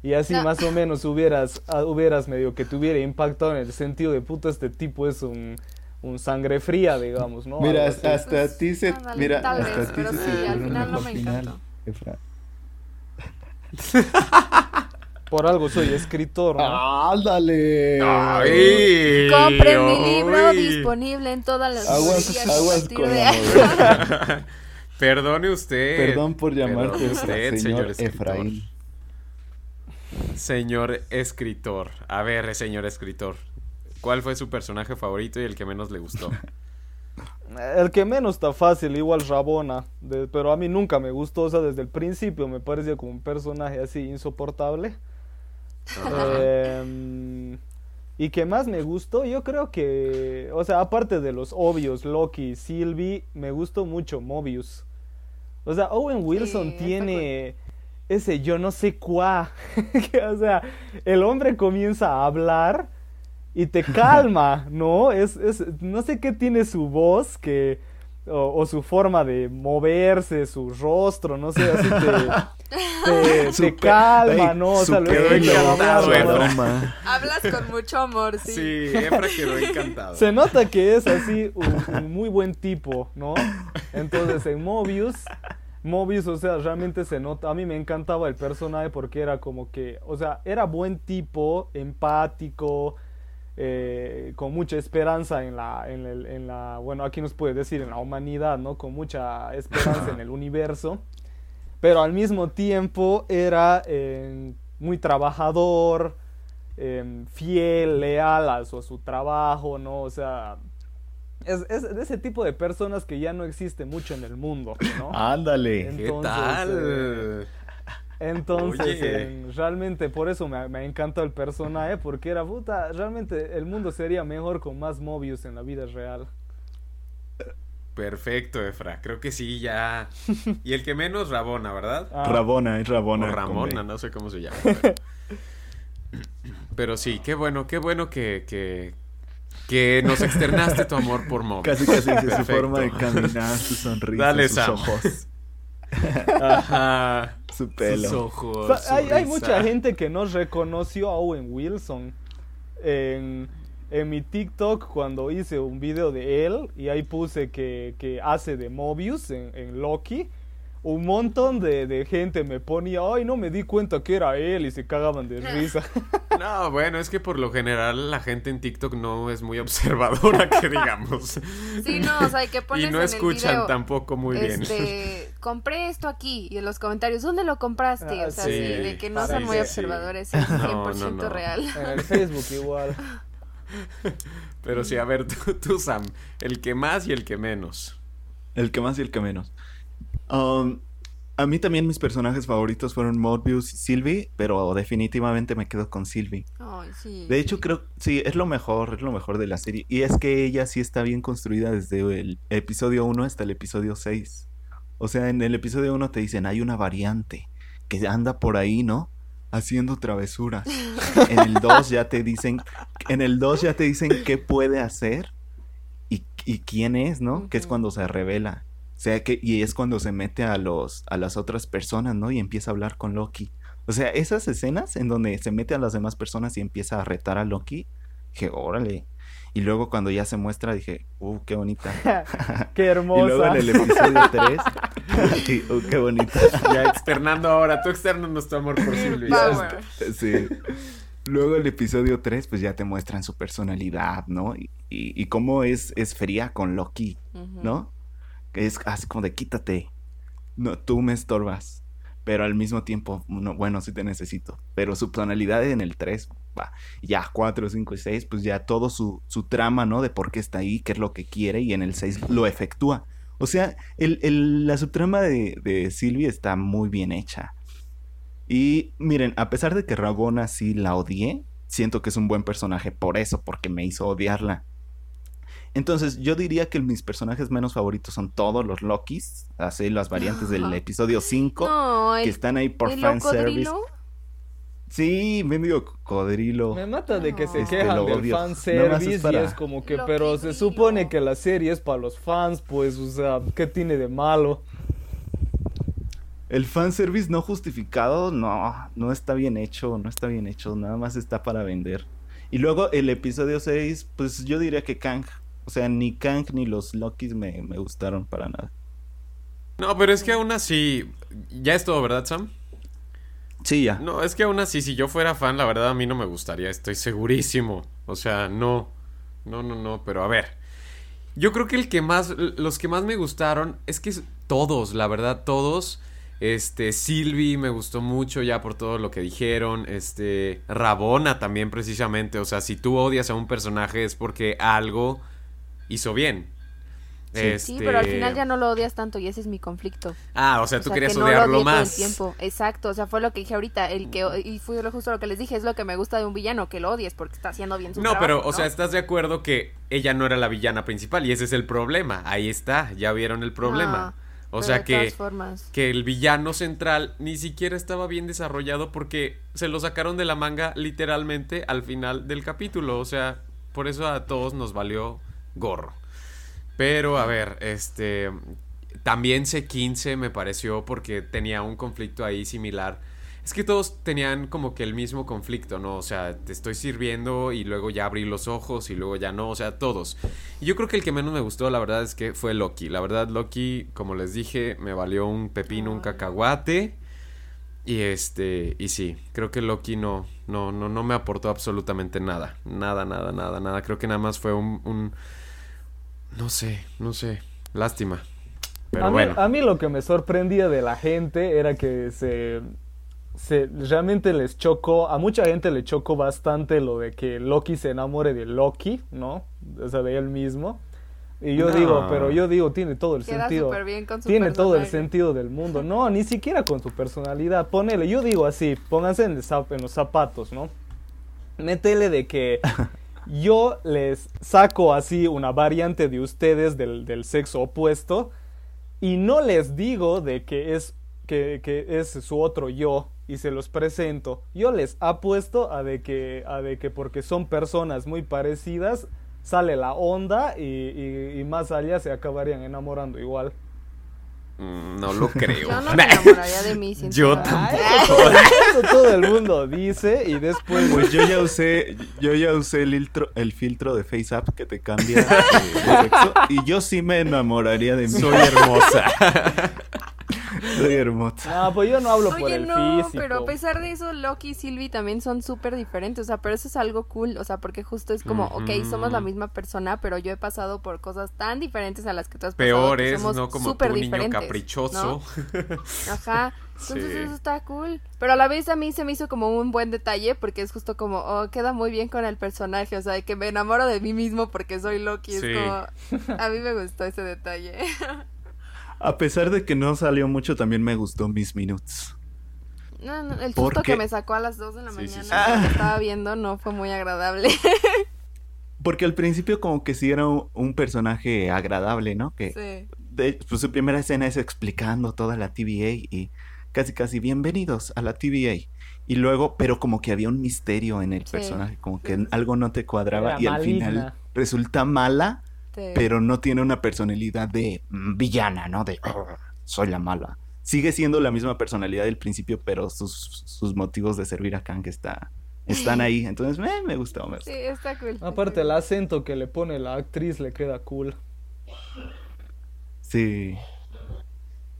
Y así No. más o menos hubieras, ah, hubieras medio que te hubiera impactado en el sentido de, puta, este tipo es un, un sangre fría, digamos, ¿no? Mira, hasta, hasta a ti se, Ándale, mira, tal hasta vez, a ti pero se sí, te al final no me final, encantó. Efra. Por algo soy escritor, ¿no? ¡Ándale! ¡Ay! Compren mi libro disponible en todas las Aguas- aguas con de-. Perdone usted. Perdón por llamarte usted, señor, escritor. Efraín. Señor escritor. A ver, señor escritor. ¿Cuál fue su personaje favorito y el que menos le gustó? El que menos está fácil, igual Rabona, de- pero a mí nunca me gustó, o sea, desde el principio me parecía como un personaje así insoportable. Em, y que más me gustó, yo creo que, o sea, aparte de los obvios, Loki y Sylvie, me gustó mucho Mobius. O sea, Owen Wilson tiene ese yo no sé cuá, o sea, el hombre comienza a hablar y te calma, ¿no? Es, es, no sé qué tiene su voz que, o, o su forma de moverse, su rostro, no sé, así te, te, calma, Ey, ¿no? O sea, escuchas encantado. Hablas con mucho amor, sí. Sí, Efra quedó encantado. Se nota que es así un, un muy buen tipo, ¿no? Entonces en Mobius, Mobius, o sea, realmente se nota. A mí me encantaba el personaje porque era como que, o sea, era buen tipo, empático, eh, con mucha esperanza en la, en, el- en la, bueno, aquí nos puede decir en la humanidad, ¿no? Con mucha esperanza en el universo. Pero al mismo tiempo era eh, muy trabajador, eh, fiel, leal a su, a su trabajo, ¿no? O sea, es, es de ese tipo de personas que ya no existe mucho en el mundo, ¿no? Ándale. ¿Qué Entonces, tal? eh, Entonces, realmente por eso me, me encantó el personaje, porque era puta, realmente el mundo sería mejor con más Mobius en la vida real. Perfecto, Efra. Creo que sí, ya. Y el que menos, Rabona, ¿verdad? Ah, Rabona, es Rabona. o Ramona, no sé cómo se llama. Pero, Pero sí, qué bueno, qué bueno que, que, que nos externaste tu amor por Mobius. Casi, casi su forma de caminar, su sonrisa, Dale, sus Sam. ojos, Ajá. su pelo. Sus ojos. o sea, su hay, mucha gente que no reconoció a Owen Wilson en, en mi TikTok cuando hice un video de él y ahí puse que, que hace de Mobius en, en Loki. Un montón de, de gente me ponía, ay, no me di cuenta que era él y se cagaban de risa. No, bueno, es que por lo general la gente en TikTok no es muy observadora, que digamos. Sí, no, o sea, que pones y no en el escuchan video, tampoco muy bien. Este, compré esto aquí y en los comentarios, ¿dónde lo compraste? Ah, o sea, sí, sí, de que no son muy observadores, es 100% No, no, no. real. En el Facebook igual. Pero sí, a ver, tú, tú, Sam, el que más y el que menos. El que más y el que menos. Um, a mí también mis personajes favoritos fueron Morbius y Sylvie, pero definitivamente me quedo con Sylvie. Sí. De hecho, creo, sí, es lo mejor, es lo mejor de la serie. Y es que ella sí está bien construida desde el episodio 1 hasta el episodio 6. O sea, en el episodio 1 te dicen, hay una variante que anda por ahí, ¿no? Haciendo travesuras. En el 2 ya te dicen, en el 2 ya te dicen qué puede hacer y, y quién es, ¿no? Que es cuando se revela. O sea, que, y es cuando se mete a los, a las otras personas, ¿no? Y empieza a hablar con Loki. O sea, esas escenas en donde se mete a las demás personas y empieza a retar a Loki, dije, órale. Y luego cuando ya se muestra, dije, uh, qué bonita. Qué Y luego hermosa. en el episodio 3, y, uh, qué bonita. Ya externando ahora, tú externas tu amor por Silvia. Sí. Luego el episodio 3, pues ya te muestran su personalidad, ¿no? Y, y, y cómo es, es fría con Loki, Ujú. ¿no? Que es así como de quítate. No, tú me estorbas. Pero al mismo tiempo, no, bueno, sí te necesito. Pero su personalidad en el 3, va. Ya 4, 5 y 6, pues ya todo su, su trama, ¿no? De por qué está ahí, qué es lo que quiere. Y en el 6 lo efectúa. O sea, el, el- la subtrama de, de Sylvie está muy bien hecha. Y miren, a pesar de que Rabona sí la odié, siento que es un buen personaje por eso, porque me hizo odiarla. Entonces, yo diría que mis personajes menos favoritos son todos los Lokis, así las variantes del episodio 5, No, que están ahí por el fanservice. Sí, mendigo cocodrilo. Me mata de que se Este, quejan del odio. fanservice para- y es como que, Lo pero que se digo. supone que la serie es para los fans, pues, o sea, ¿qué tiene de malo? El fanservice no justificado, no, no está bien hecho, no está bien hecho, nada más está para vender. Y luego el episodio 6, pues yo diría que Kang. O sea, ni Kang ni los Lokis me, me gustaron para nada. No, pero es que aún así. Ya es todo, ¿verdad, Sam? No, es que aún así, si yo fuera fan, la verdad a mí no me gustaría, estoy segurísimo. O sea, no. No, no, no, pero a ver. Yo creo que el que más, los que más me gustaron, es que todos, la verdad, todos. Este, Sylvie me gustó mucho ya por todo lo que dijeron. Este, Rabona también precisamente. O sea, si tú odias a un personaje es porque algo hizo bien. Sí. Sí, Este- pero al final ya no lo odias tanto y ese es mi conflicto. Ah, o sea, O tú sea, querías que no lo odiarlo todo el más. tiempo. Exacto, o sea, fue lo que dije ahorita, el que y fue lo justo lo que les dije, es lo que me gusta de un villano, que lo odies porque está haciendo bien su No, trabajo. pero, o ¿no? sea, ¿estás de acuerdo que ella no era la villana principal? Y ese es el problema. Ahí está, ya vieron el problema. No, o pero sea que, que el villano central ni siquiera estaba bien desarrollado porque se lo sacaron de la manga literalmente al final del capítulo. O sea, por eso a todos nos valió gorro. Pero, a ver, este... También C15 me pareció porque tenía un conflicto ahí similar. Es que todos tenían como que el mismo conflicto, ¿no? O sea, te estoy sirviendo y luego ya abrí los ojos y luego ya no, o sea, todos. Y yo creo que el que menos me gustó, la verdad, es que fue Loki. La verdad, Loki, como les dije, me valió un pepino, un cacahuate. Y este, y sí, creo que Loki no, no, no, no me aportó absolutamente nada. Nada, nada, nada, nada. Creo que nada más fue un, un no sé, no sé. Lástima. Pero a, mí, bueno. a mí lo que me sorprendía de la gente era que se, se realmente les chocó, a mucha gente le chocó bastante lo de que Loki se enamore de Loki, ¿no? O sea, de él mismo. Y yo No. digo, pero yo digo, tiene todo el Queda sentido. súper bien con su Tiene todo el sentido del mundo. No, ni siquiera con su personalidad. Ponele, yo digo así, pónganse en, el zap- en los zapatos, ¿no? Métele de que yo les saco así una variante de ustedes del, del sexo opuesto y no les digo de que es, que, que es su otro yo y se los presento. Yo les apuesto a de que, a de que porque son personas muy parecidas sale la onda y, más allá se acabarían enamorando igual. Mm, No lo creo. Yo no me enamoraría de mí, Yo sinceramente. tampoco. Eso todo el mundo dice y después... Pues yo ya usé, yo ya usé el filtro, el filtro de FaceApp que te cambia de, de sexo y yo sí me enamoraría de mí. Soy hermosa. Soy hermosa. No, pues yo no hablo por Oye, el no, físico. pero a pesar de eso, Loki y Sylvie también son súper diferentes, o sea, pero eso es algo cool, o sea, porque justo es como, ok, somos la misma persona, pero yo he pasado por cosas tan diferentes a las que tú has pasado. que Peores, somos no como tú, súper niño diferentes, caprichoso. ¿no? Ajá, entonces Sí. eso está cool, pero a la vez a mí se me hizo como un buen detalle, porque es justo como, oh, queda muy bien con el personaje, o sea, de que me enamoro de mí mismo porque soy Loki, Sí. es como, a mí me gustó ese detalle. A pesar de que no salió mucho, también me gustó Miss Minutes. No, no, el ¿Por susto que me sacó a las 2 de la Sí, sí, mañana sí. cuando estaba viendo no fue muy agradable. Porque al principio como que sí era un, un personaje agradable, ¿no? Que Sí. de- pues su primera escena es explicando toda la TVA y casi casi bienvenidos a la TVA. Y luego, pero como que había un misterio en el Sí. personaje, como que algo no te cuadraba Era y al final resulta mala, Sí. pero no tiene una personalidad de villana, ¿no? De "Arr, soy la mala. Sigue siendo la misma personalidad del principio, pero sus, sus motivos de servir a Kang está, están ahí. Entonces, eh, me gustó. Sí, está cool. Aparte, el acento que le pone la actriz le queda cool. Sí.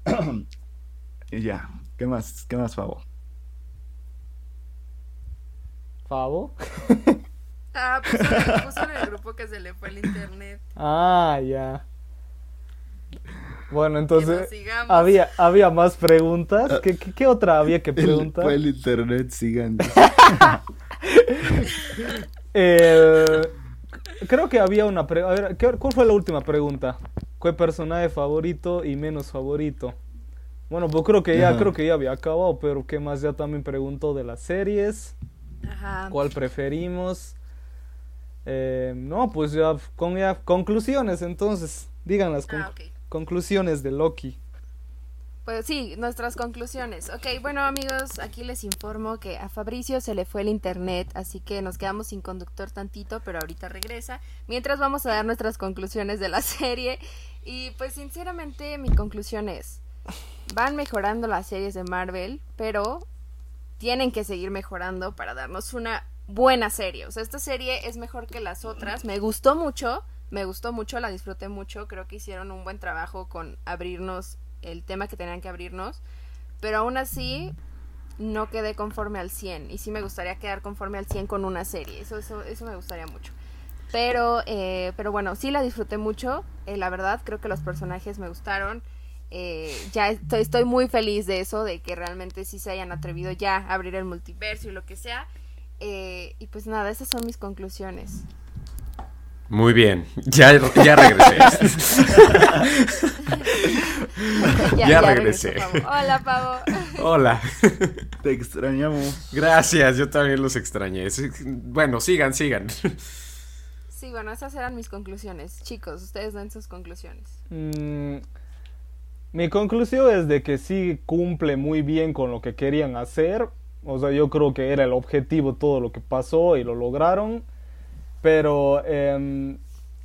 y ya, ¿qué más? ¿Qué más, Favo? ¿Favo? Ah, puso, en- puso en el grupo que se le fue el internet. Ah, ya. Bueno, entonces, había, había más preguntas. ¿Qué, qué, qué otra había que preguntar? Fue el internet, sigan. El- Creo que había una pregunta. A ver, ¿qué- ¿cuál fue la última pregunta? ¿Qué personaje favorito y menos favorito? Bueno, pues creo que ya, Ajá. creo que ya había acabado, pero ¿qué más? Ya también preguntó de las series. Ajá. ¿Cuál preferimos? Eh, no, pues ya con ya conclusiones, entonces. Digan las con- Ah, conclusiones de Loki. Pues sí, nuestras conclusiones. Ok, bueno amigos, aquí les informo que a Fabricio se le fue el internet, así que nos quedamos sin conductor tantito, pero ahorita regresa. Mientras vamos a dar nuestras conclusiones de la serie. Y pues sinceramente mi conclusión es, van mejorando las series de Marvel, pero tienen que seguir mejorando para darnos una buena serie. O sea, esta serie es mejor que las otras. Me gustó mucho, me gustó mucho, la disfruté mucho. Creo que hicieron un buen trabajo con abrirnos el tema que tenían que abrirnos. Pero aún así, no quedé conforme al 100. Y sí me gustaría quedar conforme al 100 con una serie. Eso, eso, me gustaría mucho. Pero, eh, pero bueno, sí la disfruté mucho. eh, la verdad, creo que los personajes me gustaron. Eh, ya estoy, estoy muy feliz de eso, de que realmente sí se hayan atrevido ya a abrir el multiverso y lo que sea. Eh, y pues nada, esas son mis conclusiones. Muy bien, ya, ya regresé. Ya regresé. Pavo. Hola, Pavo. Hola. Te extrañamos. Gracias, yo también los extrañé. Bueno, sigan, sigan. Sí, bueno, esas eran mis conclusiones. Chicos, ustedes den sus conclusiones. Mm, mi conclusión es de que sí cumple muy bien con lo que querían hacer. O sea, yo creo que era el objetivo todo lo que pasó y lo lograron. Pero em,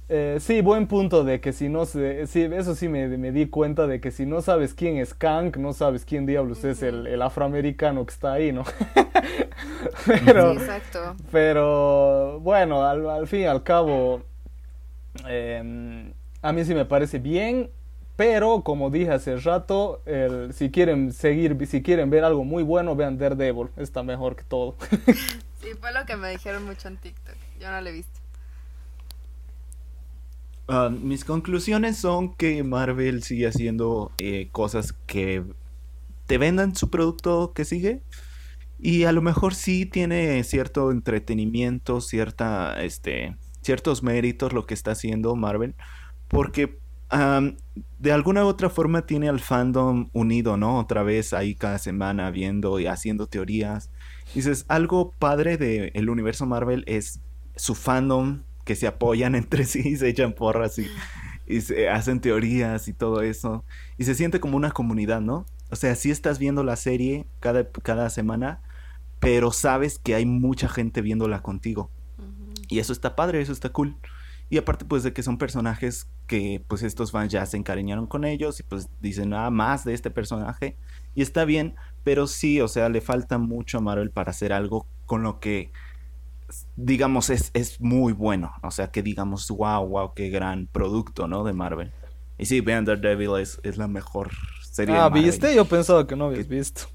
eh, sí, buen punto de que si no se... Sí, eso sí me, me di cuenta de que si no sabes quién es Kang, no sabes quién diablos es el, el afroamericano que está ahí, ¿no? pero, Sí, exacto. pero bueno, al, al fin y al cabo, em, a mí sí me parece bien, pero como dije hace rato, el- si quieren seguir, si quieren ver algo muy bueno, vean Daredevil, está mejor que todo. Sí, fue lo que me dijeron mucho en TikTok. Yo no lo he visto. Ah, mis conclusiones son que Marvel sigue haciendo eh, cosas que te vendan su producto que sigue. Y a lo mejor sí tiene cierto entretenimiento, cierta, este, ciertos méritos lo que está haciendo Marvel. porque de alguna u otra forma tiene al fandom unido, ¿no? Otra vez ahí cada semana viendo y haciendo teorías. Dices, algo padre del universo Marvel es su fandom que se apoyan entre sí y se echan porras y, y se hacen teorías y todo eso. Y se siente como una comunidad, ¿no? O sea, sí estás viendo la serie cada, cada semana, pero sabes que hay mucha gente viéndola contigo. Y eso está padre, eso está cool. Y aparte pues de que son personajes que pues estos fans ya se encariñaron con ellos y pues dicen nada más de este personaje. Y está bien, pero sí, o sea, le falta mucho a Marvel para hacer algo con lo que digamos es, es muy bueno. O sea, que digamos, wow, wow, qué gran producto, ¿no? De Marvel. Y sí, vean Daredevil es, es la mejor serie de Ah, Marvel. ¿viste? Yo pensaba que no habías visto.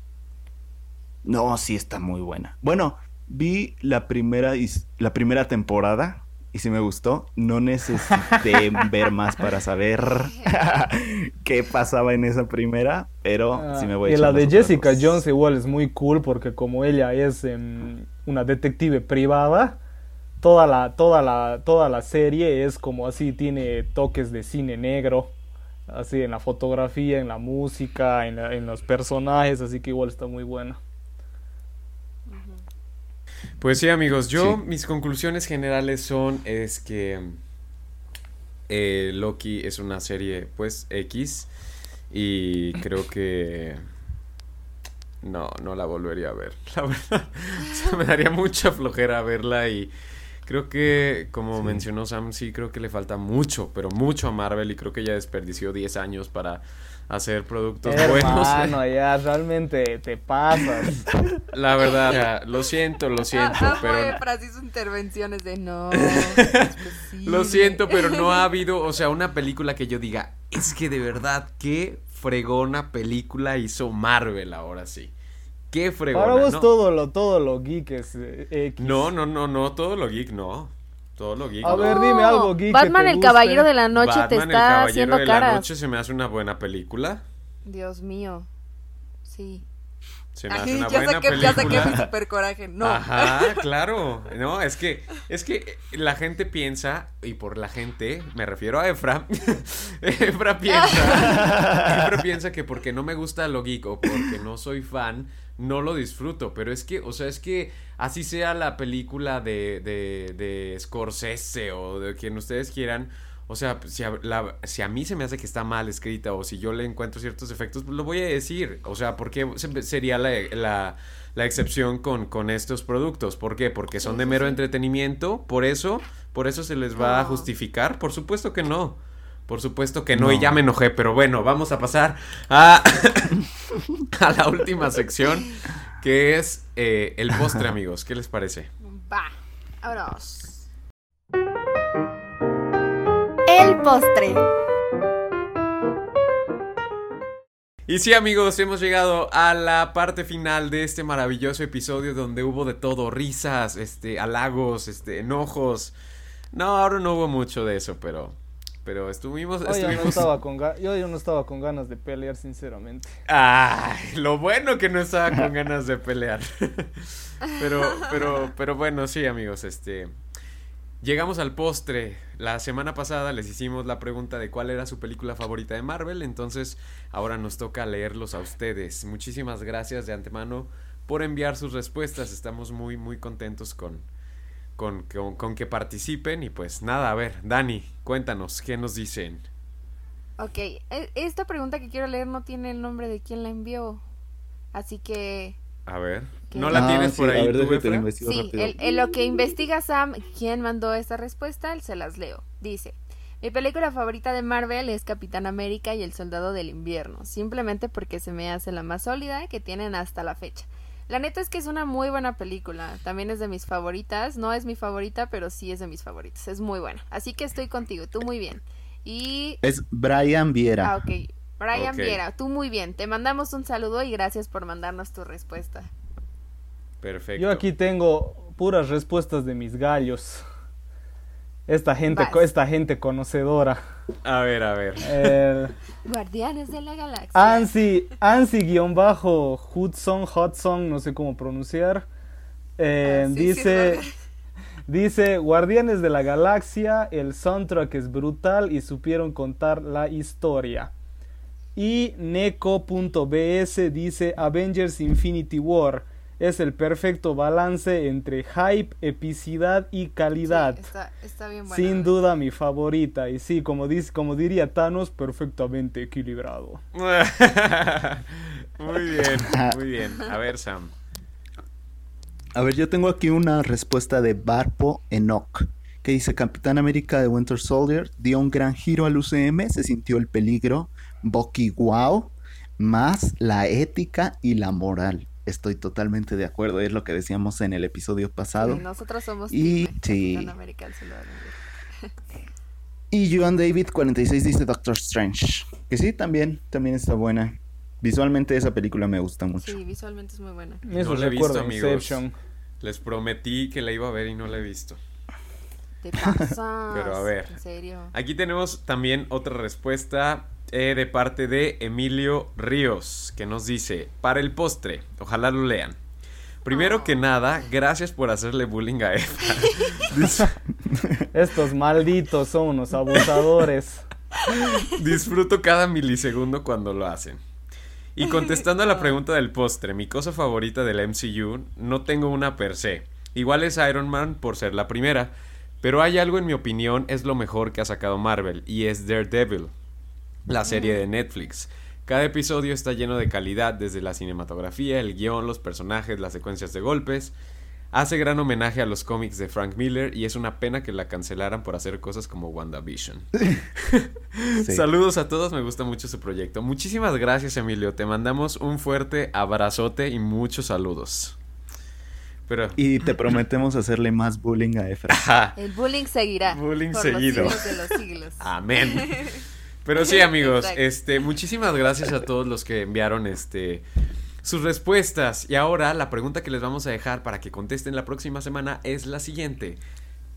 No, sí está muy buena. Bueno, vi la primera la primera temporada y sí me gustó. No necesité ver más para saber qué pasaba en esa primera, pero Ah, sí me voy a y la de Jessica dos. Jones igual es muy cool porque como ella es em, una detective privada, toda la, toda la, toda la serie es como así, tiene toques de cine negro, así en la fotografía, en la música, en, la- en los personajes, así que igual está muy buena. Pues sí, amigos, yo Sí. mis conclusiones generales son es que eh, Loki es una serie pues X y creo que no, no la volvería a ver. La verdad, o sea, me daría mucha flojera verla y creo que como Sí. mencionó Sam, sí creo que le falta mucho, pero mucho a Marvel y creo que ya desperdició 10 años para hacer productos buenos. Hermano, ya realmente te pasas. La verdad, ya, lo siento, lo siento, Ah, pero fue Efra, sus intervenciones de no. es posible". Lo siento, pero no ha habido, o sea, una película que yo diga, es que de verdad, qué fregona película hizo Marvel ahora sí. Qué fregona. Para vos ¿no? todo lo, todo lo geek es eh, X. No, no, no, no, todo lo geek, no. Todo lo geek. A no. ver, dime algo geek que Batman, te el guste. caballero de la noche, te Batman, el está Caballero haciendo de la. Noche se me hace una buena película. Dios mío. Sí. Se me Ay, hace una ya buena saqué, ya saqué mi película. super coraje. No. Ajá, claro. No, es que, es que la gente piensa, y por la gente, me refiero a Efra. Efra piensa. Efra piensa que porque no me gusta lo geek o porque no soy fan, no lo disfruto. Pero es que, o sea, es que así sea la película de, de, de Scorsese o de quien ustedes quieran. O sea, si a, la- si a mí se me hace que está mal escrita o si yo le encuentro ciertos efectos, pues lo voy a decir. O sea, ¿por qué se- sería la, la, la excepción con, con estos productos? ¿Por qué? Porque son de mero entretenimiento. Por eso, por eso se les va a justificar. Por supuesto que no. Por supuesto que no, y ya me enojé, pero bueno, vamos a pasar a, a la última sección, que es eh, el postre, amigos. ¿Qué les parece? Va. Vámonos. El postre. Y sí, amigos, hemos llegado a la parte final de este maravilloso episodio donde hubo de todo, risas, este, halagos, este, enojos. No, ahora no hubo mucho de eso, pero pero estuvimos Oye, yo no estaba con ga- yo, yo no estaba con ganas de pelear, sinceramente. Ay, lo bueno que no estaba con ganas de pelear. pero pero pero bueno, sí, amigos, este Llegamos al postre. La semana pasada les hicimos la pregunta de cuál era su película favorita de Marvel, entonces ahora nos toca leerlos a ustedes. Muchísimas gracias de antemano por enviar sus respuestas. Estamos muy, muy contentos con, con, con, con que participen. Y pues nada, a ver, Dani, cuéntanos, ¿qué nos dicen? Ok, e- esta pregunta que quiero leer no tiene el nombre de quien la envió. Así que A ver, ¿Qué? ¿no la Ah, tienes sí, por a ahí ver, tú, Sí, el- en lo que investiga Sam, quién mandó esta respuesta, él se las leo. Dice, mi película favorita de Marvel es Capitán América y el Soldado del Invierno, simplemente porque se me hace la más sólida que tienen hasta la fecha. La neta es que es una muy buena película, también es de mis favoritas, no es mi favorita, pero sí es de mis favoritas, es muy buena. Así que estoy contigo, tú muy bien. Y... Es Brian Viera. Ah, ok. Brian. Viera, tú muy bien. Te mandamos un saludo y gracias por mandarnos tu respuesta. Perfecto. Yo aquí tengo puras respuestas de mis gallos. Esta gente, Vas. esta gente conocedora. A ver, a ver. El Guardianes de la Galaxia. Ansi, Ansi-Hudson, Hudson, no sé cómo pronunciar. eh, Ah, sí, dice. Dice, Guardianes de la Galaxia, el soundtrack es brutal y supieron contar la historia. Y Neko.bs dice, Avengers Infinity War es el perfecto balance entre hype, epicidad y calidad. Sí, está, está bien buena. Sin duda mi favorita. Y sí, como, dice, como diría Thanos, perfectamente equilibrado. muy bien, muy bien. A ver, Sam. A ver, yo tengo aquí una respuesta de Barpo Enoch, que dice Capitán América de Winter Soldier dio un gran giro al UCM, se sintió el peligro, Bucky wow, más la ética y la moral. Estoy totalmente de acuerdo, es lo que decíamos en el episodio pasado. Sí, nosotros somos Y- team sí. Y Joan David 46 dice Doctor Strange, que sí, también, también está buena. Visualmente esa película me gusta mucho. Sí, visualmente es muy buena. Me hizo No la he recuerdo visto, amigos. Inception. Les prometí que la iba a ver y no la he visto. Te pasas. Pero a ver. En serio. Aquí tenemos también otra respuesta eh, de parte de Emilio Ríos, que nos dice, para el postre, ojalá lo lean. Primero Oh. que nada, gracias por hacerle bullying a. Dis- Estos malditos son unos abusadores. Disfruto cada milisegundo cuando lo hacen. Y contestando a la pregunta del postre, mi cosa favorita del MCU, no tengo una per se. Igual es Iron Man por ser la primera, pero hay algo en mi opinión es lo mejor que ha sacado Marvel y es Daredevil, la serie de Netflix. Cada episodio está lleno de calidad, desde la cinematografía, el guion, los personajes, las secuencias de golpes. Hace gran homenaje a los cómics de Frank Miller y es una pena que la cancelaran por hacer cosas como WandaVision. Sí. Saludos a todos, me gusta mucho su proyecto. Muchísimas gracias, Emilio. Te mandamos un fuerte abrazote y muchos saludos. Pero. Y te prometemos hacerle más bullying a Efra. El bullying seguirá. Bullying por seguido. Los siglos de los siglos. amén. Pero sí, amigos, Exacto. este, muchísimas gracias a todos los que enviaron este sus respuestas. Y ahora la pregunta que les vamos a dejar para que contesten la próxima semana es la siguiente.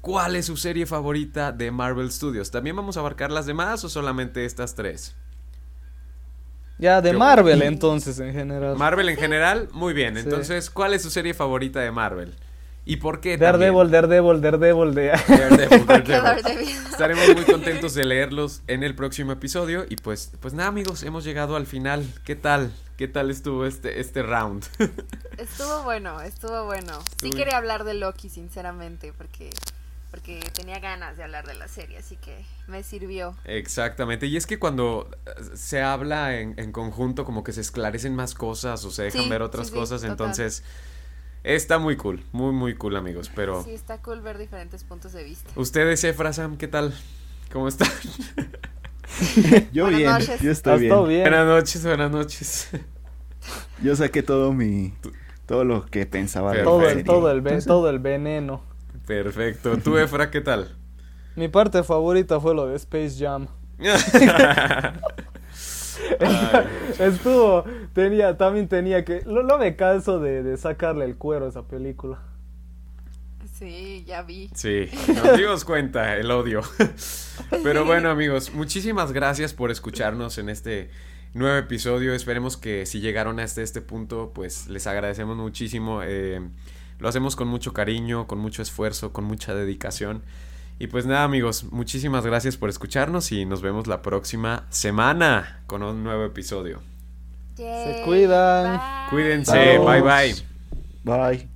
¿Cuál es su serie favorita de Marvel Studios? ¿También vamos a abarcar las demás o solamente estas tres? Ya, de Yo- Marvel entonces en general. Marvel en general, muy bien. Sí. Entonces, ¿cuál es su serie favorita de Marvel? ¿Y por qué? Daredevil, Daredevil, Daredevil? Daredevil, Daredevil. Estaremos muy contentos de leerlos en el próximo episodio. Y pues, pues nada, amigos, hemos llegado al final. ¿Qué tal? ¿Qué tal estuvo este, este round? Estuvo bueno, estuvo bueno. Sí Estuvo- quería hablar de Loki, sinceramente, porque porque tenía ganas de hablar de la serie, así que me sirvió. Exactamente. Y es que cuando eh, se habla en, en conjunto, como que se esclarecen más cosas o se dejan Sí, ver otras sí, sí, cosas. total. Entonces, está muy cool. Muy, muy cool, amigos. Pero, Sí, está cool ver diferentes puntos de vista. ustedes, Efra, Sam, ¿qué tal? ¿Cómo están? Yo Buenas bien, noches. yo estoy ¿Estás bien. buenas noches, buenas noches. Yo saqué todo mi todo lo que pensaba de la todo, el, todo, el, ve- Entonces, todo el veneno. Perfecto. ¿Tú, Efra, qué tal? Mi parte favorita fue lo de Space Jam. Estuvo, tenía, también tenía que, no, no me canso de, de sacarle el cuero a esa película. Sí, ya vi. Sí, nos dimos cuenta el odio. Pero bueno, amigos, muchísimas gracias por escucharnos en este nuevo episodio. Esperemos que si llegaron hasta este punto, pues les agradecemos muchísimo. Eh, lo hacemos con mucho cariño, con mucho esfuerzo, con mucha dedicación. Y pues nada, amigos, muchísimas gracias por escucharnos y nos vemos la próxima semana con un nuevo episodio. Yay, cuidan. bye. Cuídense, bye bye. Bye.